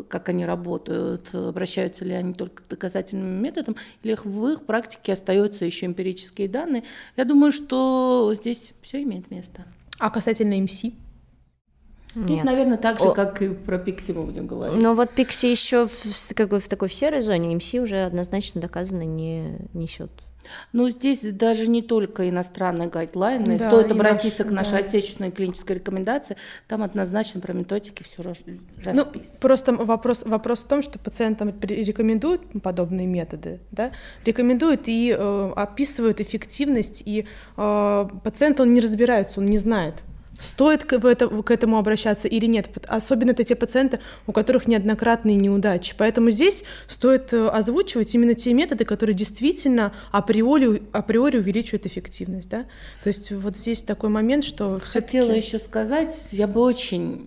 как они работают, обращаются ли они только к доказательным методам, или в их практике остаются еще эмпирические данные. Я думаю, что здесь все имеет место. А касательно МС? Здесь, Нет. наверное, так же, О... как и про Пикси мы будем говорить. Но вот Пикси еще в, как бы в такой в серой зоне, МС уже однозначно доказано не несет. Ну, здесь даже не только иностранные гайдлайны. Да, Стоит обратиться наш, к нашей да. отечественной клинической рекомендации. Там однозначно про методики все ну, расписано. Ну, просто вопрос, вопрос в том, что пациентам рекомендуют подобные методы, да? рекомендуют и э, описывают эффективность, и э, пациент, он не разбирается, он не знает, Стоит к, это, к этому обращаться или нет? Особенно это те пациенты, у которых неоднократные неудачи. Поэтому здесь стоит э, озвучивать именно те методы, которые действительно априори, априори увеличивают эффективность. Да? То есть вот здесь такой момент, что Хотела еще сказать, я бы очень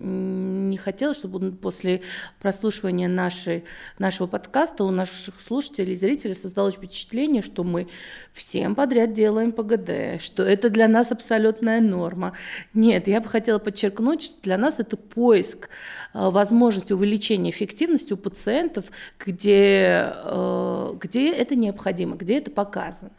не хотела, чтобы после прослушивания нашей, нашего подкаста у наших слушателей и зрителей создалось впечатление, что мы всем подряд делаем ПГД, что это для нас абсолютная норма. Нет, нет, я бы хотела подчеркнуть, что для нас это поиск э, возможности увеличения эффективности у пациентов, где, э, где это необходимо, где это показано.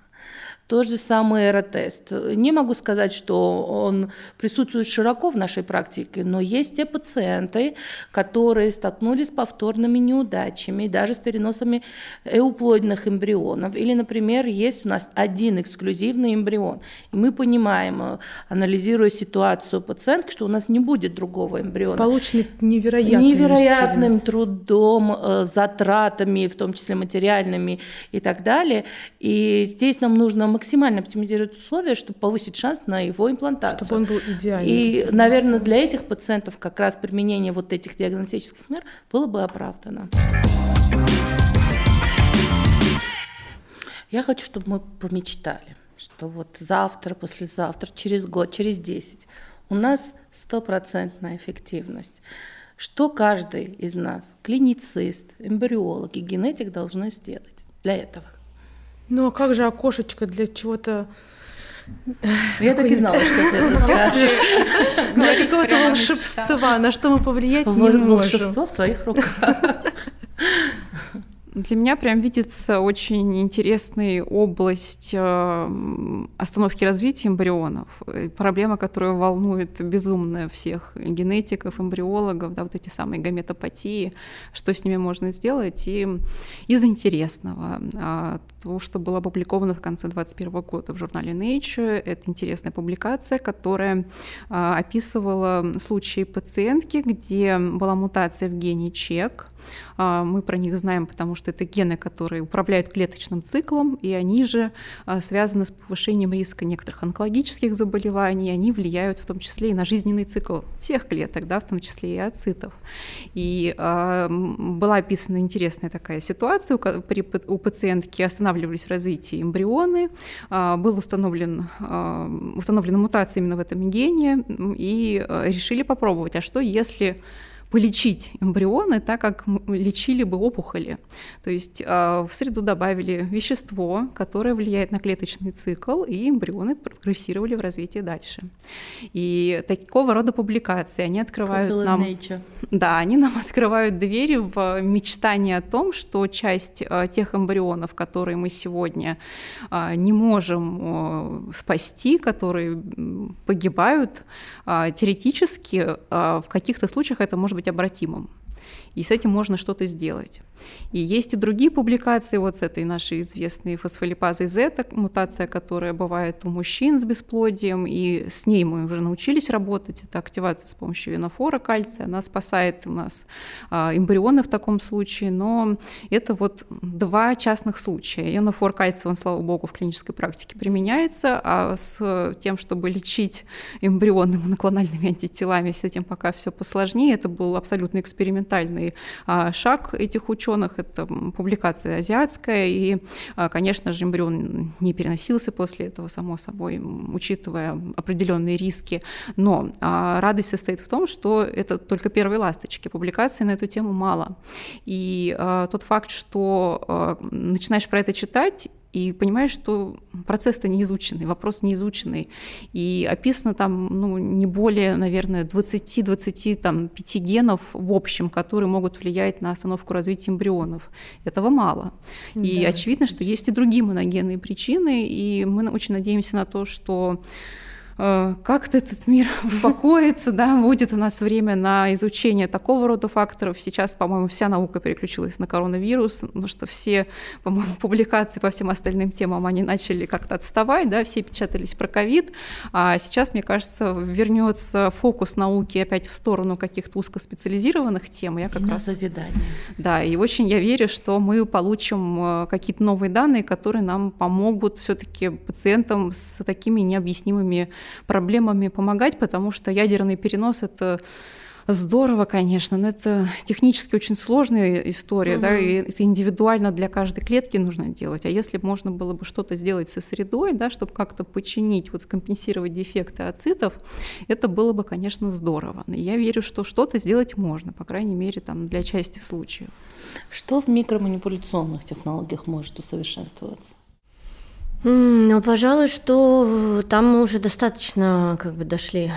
То же самое аэротест. Не могу сказать, что он присутствует широко в нашей практике, но есть те пациенты, которые столкнулись с повторными неудачами, даже с переносами эуплоидных эмбрионов. Или, например, есть у нас один эксклюзивный эмбрион. И мы понимаем, анализируя ситуацию пациентки, что у нас не будет другого эмбриона. Полученный невероятным, невероятным усилием. трудом, э, затратами, в том числе материальными и так далее. И здесь нам нужно максимально оптимизировать условия, чтобы повысить шанс на его имплантацию. Чтобы он был идеальный. И, наверное, для этих пациентов как раз применение вот этих диагностических мер было бы оправдано. Я хочу, чтобы мы помечтали, что вот завтра, послезавтра, через год, через 10 у нас стопроцентная эффективность. Что каждый из нас, клиницист, эмбриолог и генетик должны сделать для этого? Ну а как же окошечко для чего-то я так и знала, что ты это скажешь. Для какого-то волшебства, на что мы повлиять не можем. Волшебство в твоих руках. Для меня прям видится очень интересная область э, остановки развития эмбрионов. Проблема, которая волнует безумно всех генетиков, эмбриологов, да, вот эти самые гаметопатии, что с ними можно сделать. И из интересного, а, то, что было опубликовано в конце 2021 года в журнале Nature, это интересная публикация, которая а, описывала случаи пациентки, где была мутация в гене ЧЕК, мы про них знаем, потому что это гены, которые управляют клеточным циклом, и они же а, связаны с повышением риска некоторых онкологических заболеваний, они влияют в том числе и на жизненный цикл всех клеток, да, в том числе и ацитов. И э, была описана интересная такая ситуация, у пациентки останавливались в развитии эмбрионы, был установлен, установлена мутация именно в этом гене, и решили попробовать, а что если полечить эмбрионы так, как лечили бы опухоли. То есть в среду добавили вещество, которое влияет на клеточный цикл, и эмбрионы прогрессировали в развитии дальше. И такого рода публикации, они открывают Popular нам... Nature. Да, они нам открывают двери в мечтание о том, что часть тех эмбрионов, которые мы сегодня не можем спасти, которые погибают, теоретически в каких-то случаях это может быть обратимым и с этим можно что-то сделать. И есть и другие публикации вот с этой нашей известной фосфолипазой Z, мутация, которая бывает у мужчин с бесплодием, и с ней мы уже научились работать. Это активация с помощью винофора кальция, она спасает у нас а, эмбрионы в таком случае, но это вот два частных случая. Ионофор кальция, он, слава богу, в клинической практике применяется, а с тем, чтобы лечить эмбрионы моноклональными антителами, с этим пока все посложнее. Это был абсолютно экспериментальный а, шаг этих ученых. Это публикация азиатская, и, а, конечно же, эмбрион не переносился после этого, само собой, учитывая определенные риски. Но а, радость состоит в том, что это только первые ласточки. Публикаций на эту тему мало. И тот факт, что начинаешь про это читать, и понимаешь, что процесс-то не изученный, вопрос не изученный. И описано там ну, не более, наверное, 20-25 генов в общем, которые могут влиять на остановку развития эмбрионов. Этого мало. И да. очевидно, что есть и другие моногенные причины, и мы очень надеемся на то, что как-то этот мир успокоится, да, будет у нас время на изучение такого рода факторов. Сейчас, по-моему, вся наука переключилась на коронавирус, потому что все, по-моему, публикации по всем остальным темам, они начали как-то отставать, да, все печатались про ковид, а сейчас, мне кажется, вернется фокус науки опять в сторону каких-то узкоспециализированных тем. Я как и раз... созидание. Да, и очень я верю, что мы получим э, какие-то новые данные, которые нам помогут все-таки пациентам с такими необъяснимыми проблемами помогать, потому что ядерный перенос это здорово, конечно, но это технически очень сложная история, угу. да, и это индивидуально для каждой клетки нужно делать. А если можно было бы что-то сделать со средой, да, чтобы как-то починить, вот компенсировать дефекты ацитов, это было бы, конечно, здорово. И я верю, что что-то сделать можно, по крайней мере, там, для части случаев. Что в микроманипуляционных технологиях может усовершенствоваться? Ну, пожалуй, что там мы уже достаточно как бы дошли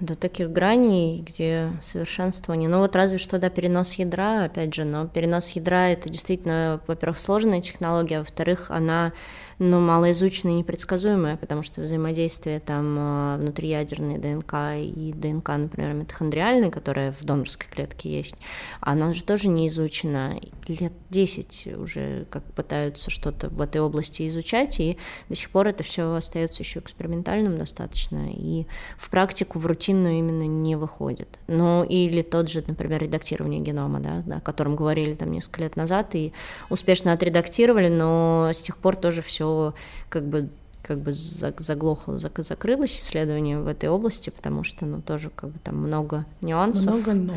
до таких граней, где совершенствование. Ну вот разве что, да, перенос ядра, опять же, но перенос ядра — это действительно, во-первых, сложная технология, а во-вторых, она но малоизученная и непредсказуемая, потому что взаимодействие там а, внутриядерной ДНК и ДНК, например, митохондриальной, которая в донорской клетке есть, она же тоже не изучена. Лет 10 уже как пытаются что-то в этой области изучать, и до сих пор это все остается еще экспериментальным достаточно, и в практику, в рутинную именно не выходит. Ну, или тот же, например, редактирование генома, да, о котором говорили там несколько лет назад, и успешно отредактировали, но с тех пор тоже все как бы как бы заглохло, закрылось исследование в этой области, потому что, ну, тоже как бы там много нюансов. Много но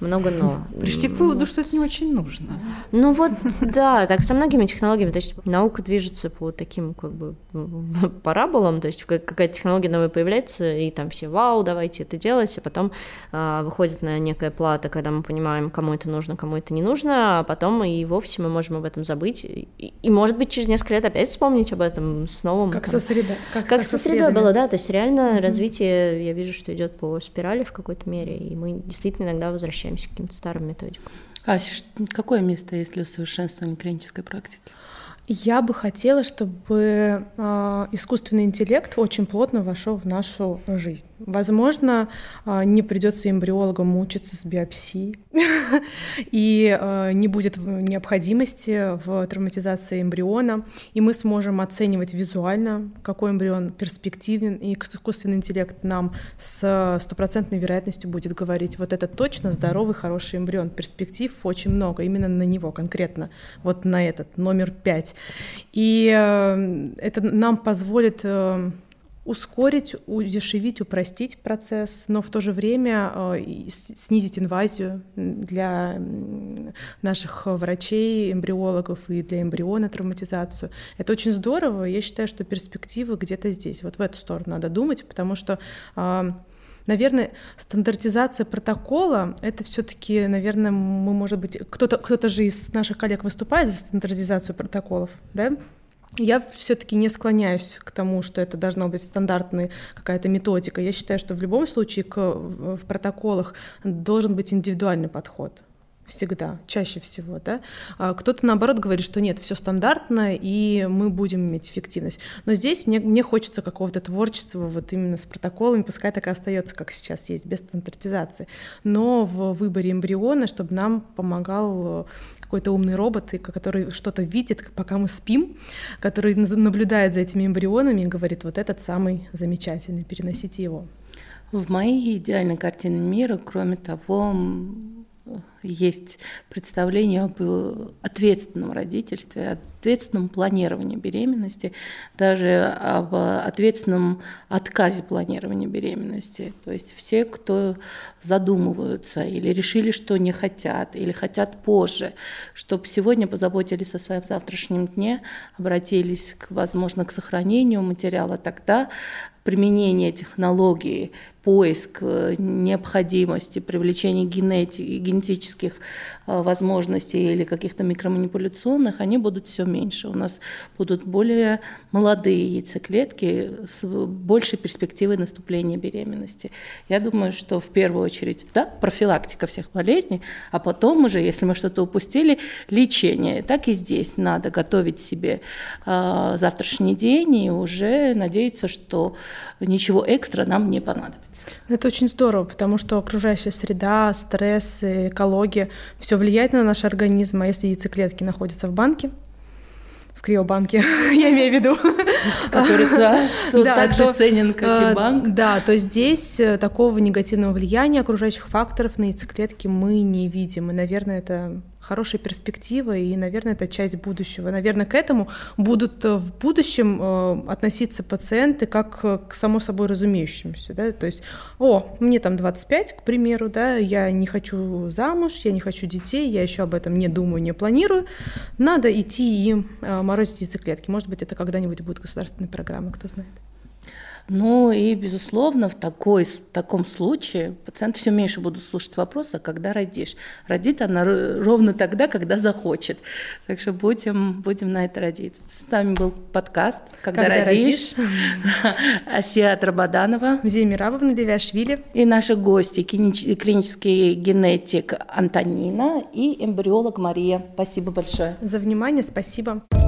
много но. Пришли к выводу, что это не очень нужно. Ну вот, да, так со многими технологиями, то есть наука движется по таким как бы параболам, то есть какая-то технология новая появляется, и там все, вау, давайте это делать, а потом а, выходит на некая плата, когда мы понимаем, кому это нужно, кому это не нужно, а потом и вовсе мы можем об этом забыть, и, и может быть через несколько лет опять вспомнить об этом с новым. Как там, со средой. Как, как, как со средой было, да, то есть реально mm-hmm. развитие, я вижу, что идет по спирали в какой-то мере, и мы действительно иногда возвращаемся возвращаемся к каким-то старым методикам. А какое место есть для усовершенствования клинической практики? Я бы хотела, чтобы э, искусственный интеллект очень плотно вошел в нашу жизнь. Возможно, э, не придется эмбриологам мучиться с биопсией, и э, не будет необходимости в травматизации эмбриона, и мы сможем оценивать визуально, какой эмбрион перспективен, и искусственный интеллект нам с стопроцентной вероятностью будет говорить, вот это точно здоровый, хороший эмбрион, перспектив очень много, именно на него конкретно, вот на этот, номер пять. И э, это нам позволит э, ускорить, удешевить, упростить процесс, но в то же время э, снизить инвазию для наших врачей, эмбриологов и для эмбриона травматизацию. Это очень здорово. Я считаю, что перспективы где-то здесь. Вот в эту сторону надо думать, потому что Наверное, стандартизация протокола — это все таки наверное, мы, может быть, кто-то кто же из наших коллег выступает за стандартизацию протоколов, да? Я все-таки не склоняюсь к тому, что это должна быть стандартная какая-то методика. Я считаю, что в любом случае к, в протоколах должен быть индивидуальный подход всегда, чаще всего, да. А кто-то наоборот говорит, что нет, все стандартно, и мы будем иметь эффективность. Но здесь мне, мне хочется какого-то творчества вот именно с протоколами, пускай так и остается, как сейчас есть, без стандартизации. Но в выборе эмбриона, чтобы нам помогал какой-то умный робот, который что-то видит, пока мы спим, который наблюдает за этими эмбрионами и говорит, вот этот самый замечательный, переносите его. В моей идеальной картине мира, кроме того, есть представление об ответственном родительстве, ответственном планировании беременности, даже об ответственном отказе планирования беременности. То есть все, кто задумываются или решили, что не хотят, или хотят позже, чтобы сегодня позаботились о своем завтрашнем дне, обратились, к, возможно, к сохранению материала тогда, применение технологии, поиск э, необходимости, привлечение генетики, генетических э, возможностей или каких-то микроманипуляционных, они будут все меньше. У нас будут более молодые яйцеклетки с большей перспективой наступления беременности. Я думаю, что в первую очередь да, профилактика всех болезней, а потом уже, если мы что-то упустили, лечение. Так и здесь надо готовить себе э, завтрашний день и уже надеяться, что ничего экстра нам не понадобится. Это очень здорово, потому что окружающая среда, стресс, экология, все влияет на наш организм. А если яйцеклетки находятся в банке, в криобанке, я имею в виду. Который да, так же ценен, как и э, банк. Да, то здесь э, такого негативного влияния окружающих факторов на яйцеклетки мы не видим. И, наверное, это хорошая перспектива, и, наверное, это часть будущего. Наверное, к этому будут э, в будущем э, относиться пациенты как к само собой разумеющемуся, да, то есть, о, мне там 25, к примеру, да, я не хочу замуж, я не хочу детей, я еще об этом не думаю, не планирую, надо идти и э, морозить яйцеклетки. Может быть, это когда-нибудь будет государственной программой, кто знает. Ну и, безусловно, в, такой, в таком случае пациенты все меньше будут слушать вопросы, а когда родишь. Родит она ровно тогда, когда захочет. Так что будем, будем на это родиться. С нами был подкаст «Когда, когда родишь». Асия Трабаданова. Музей Мирабовна Левиашвили. И наши гости, клинический генетик Антонина и эмбриолог Мария. Спасибо большое. За внимание, спасибо. Спасибо.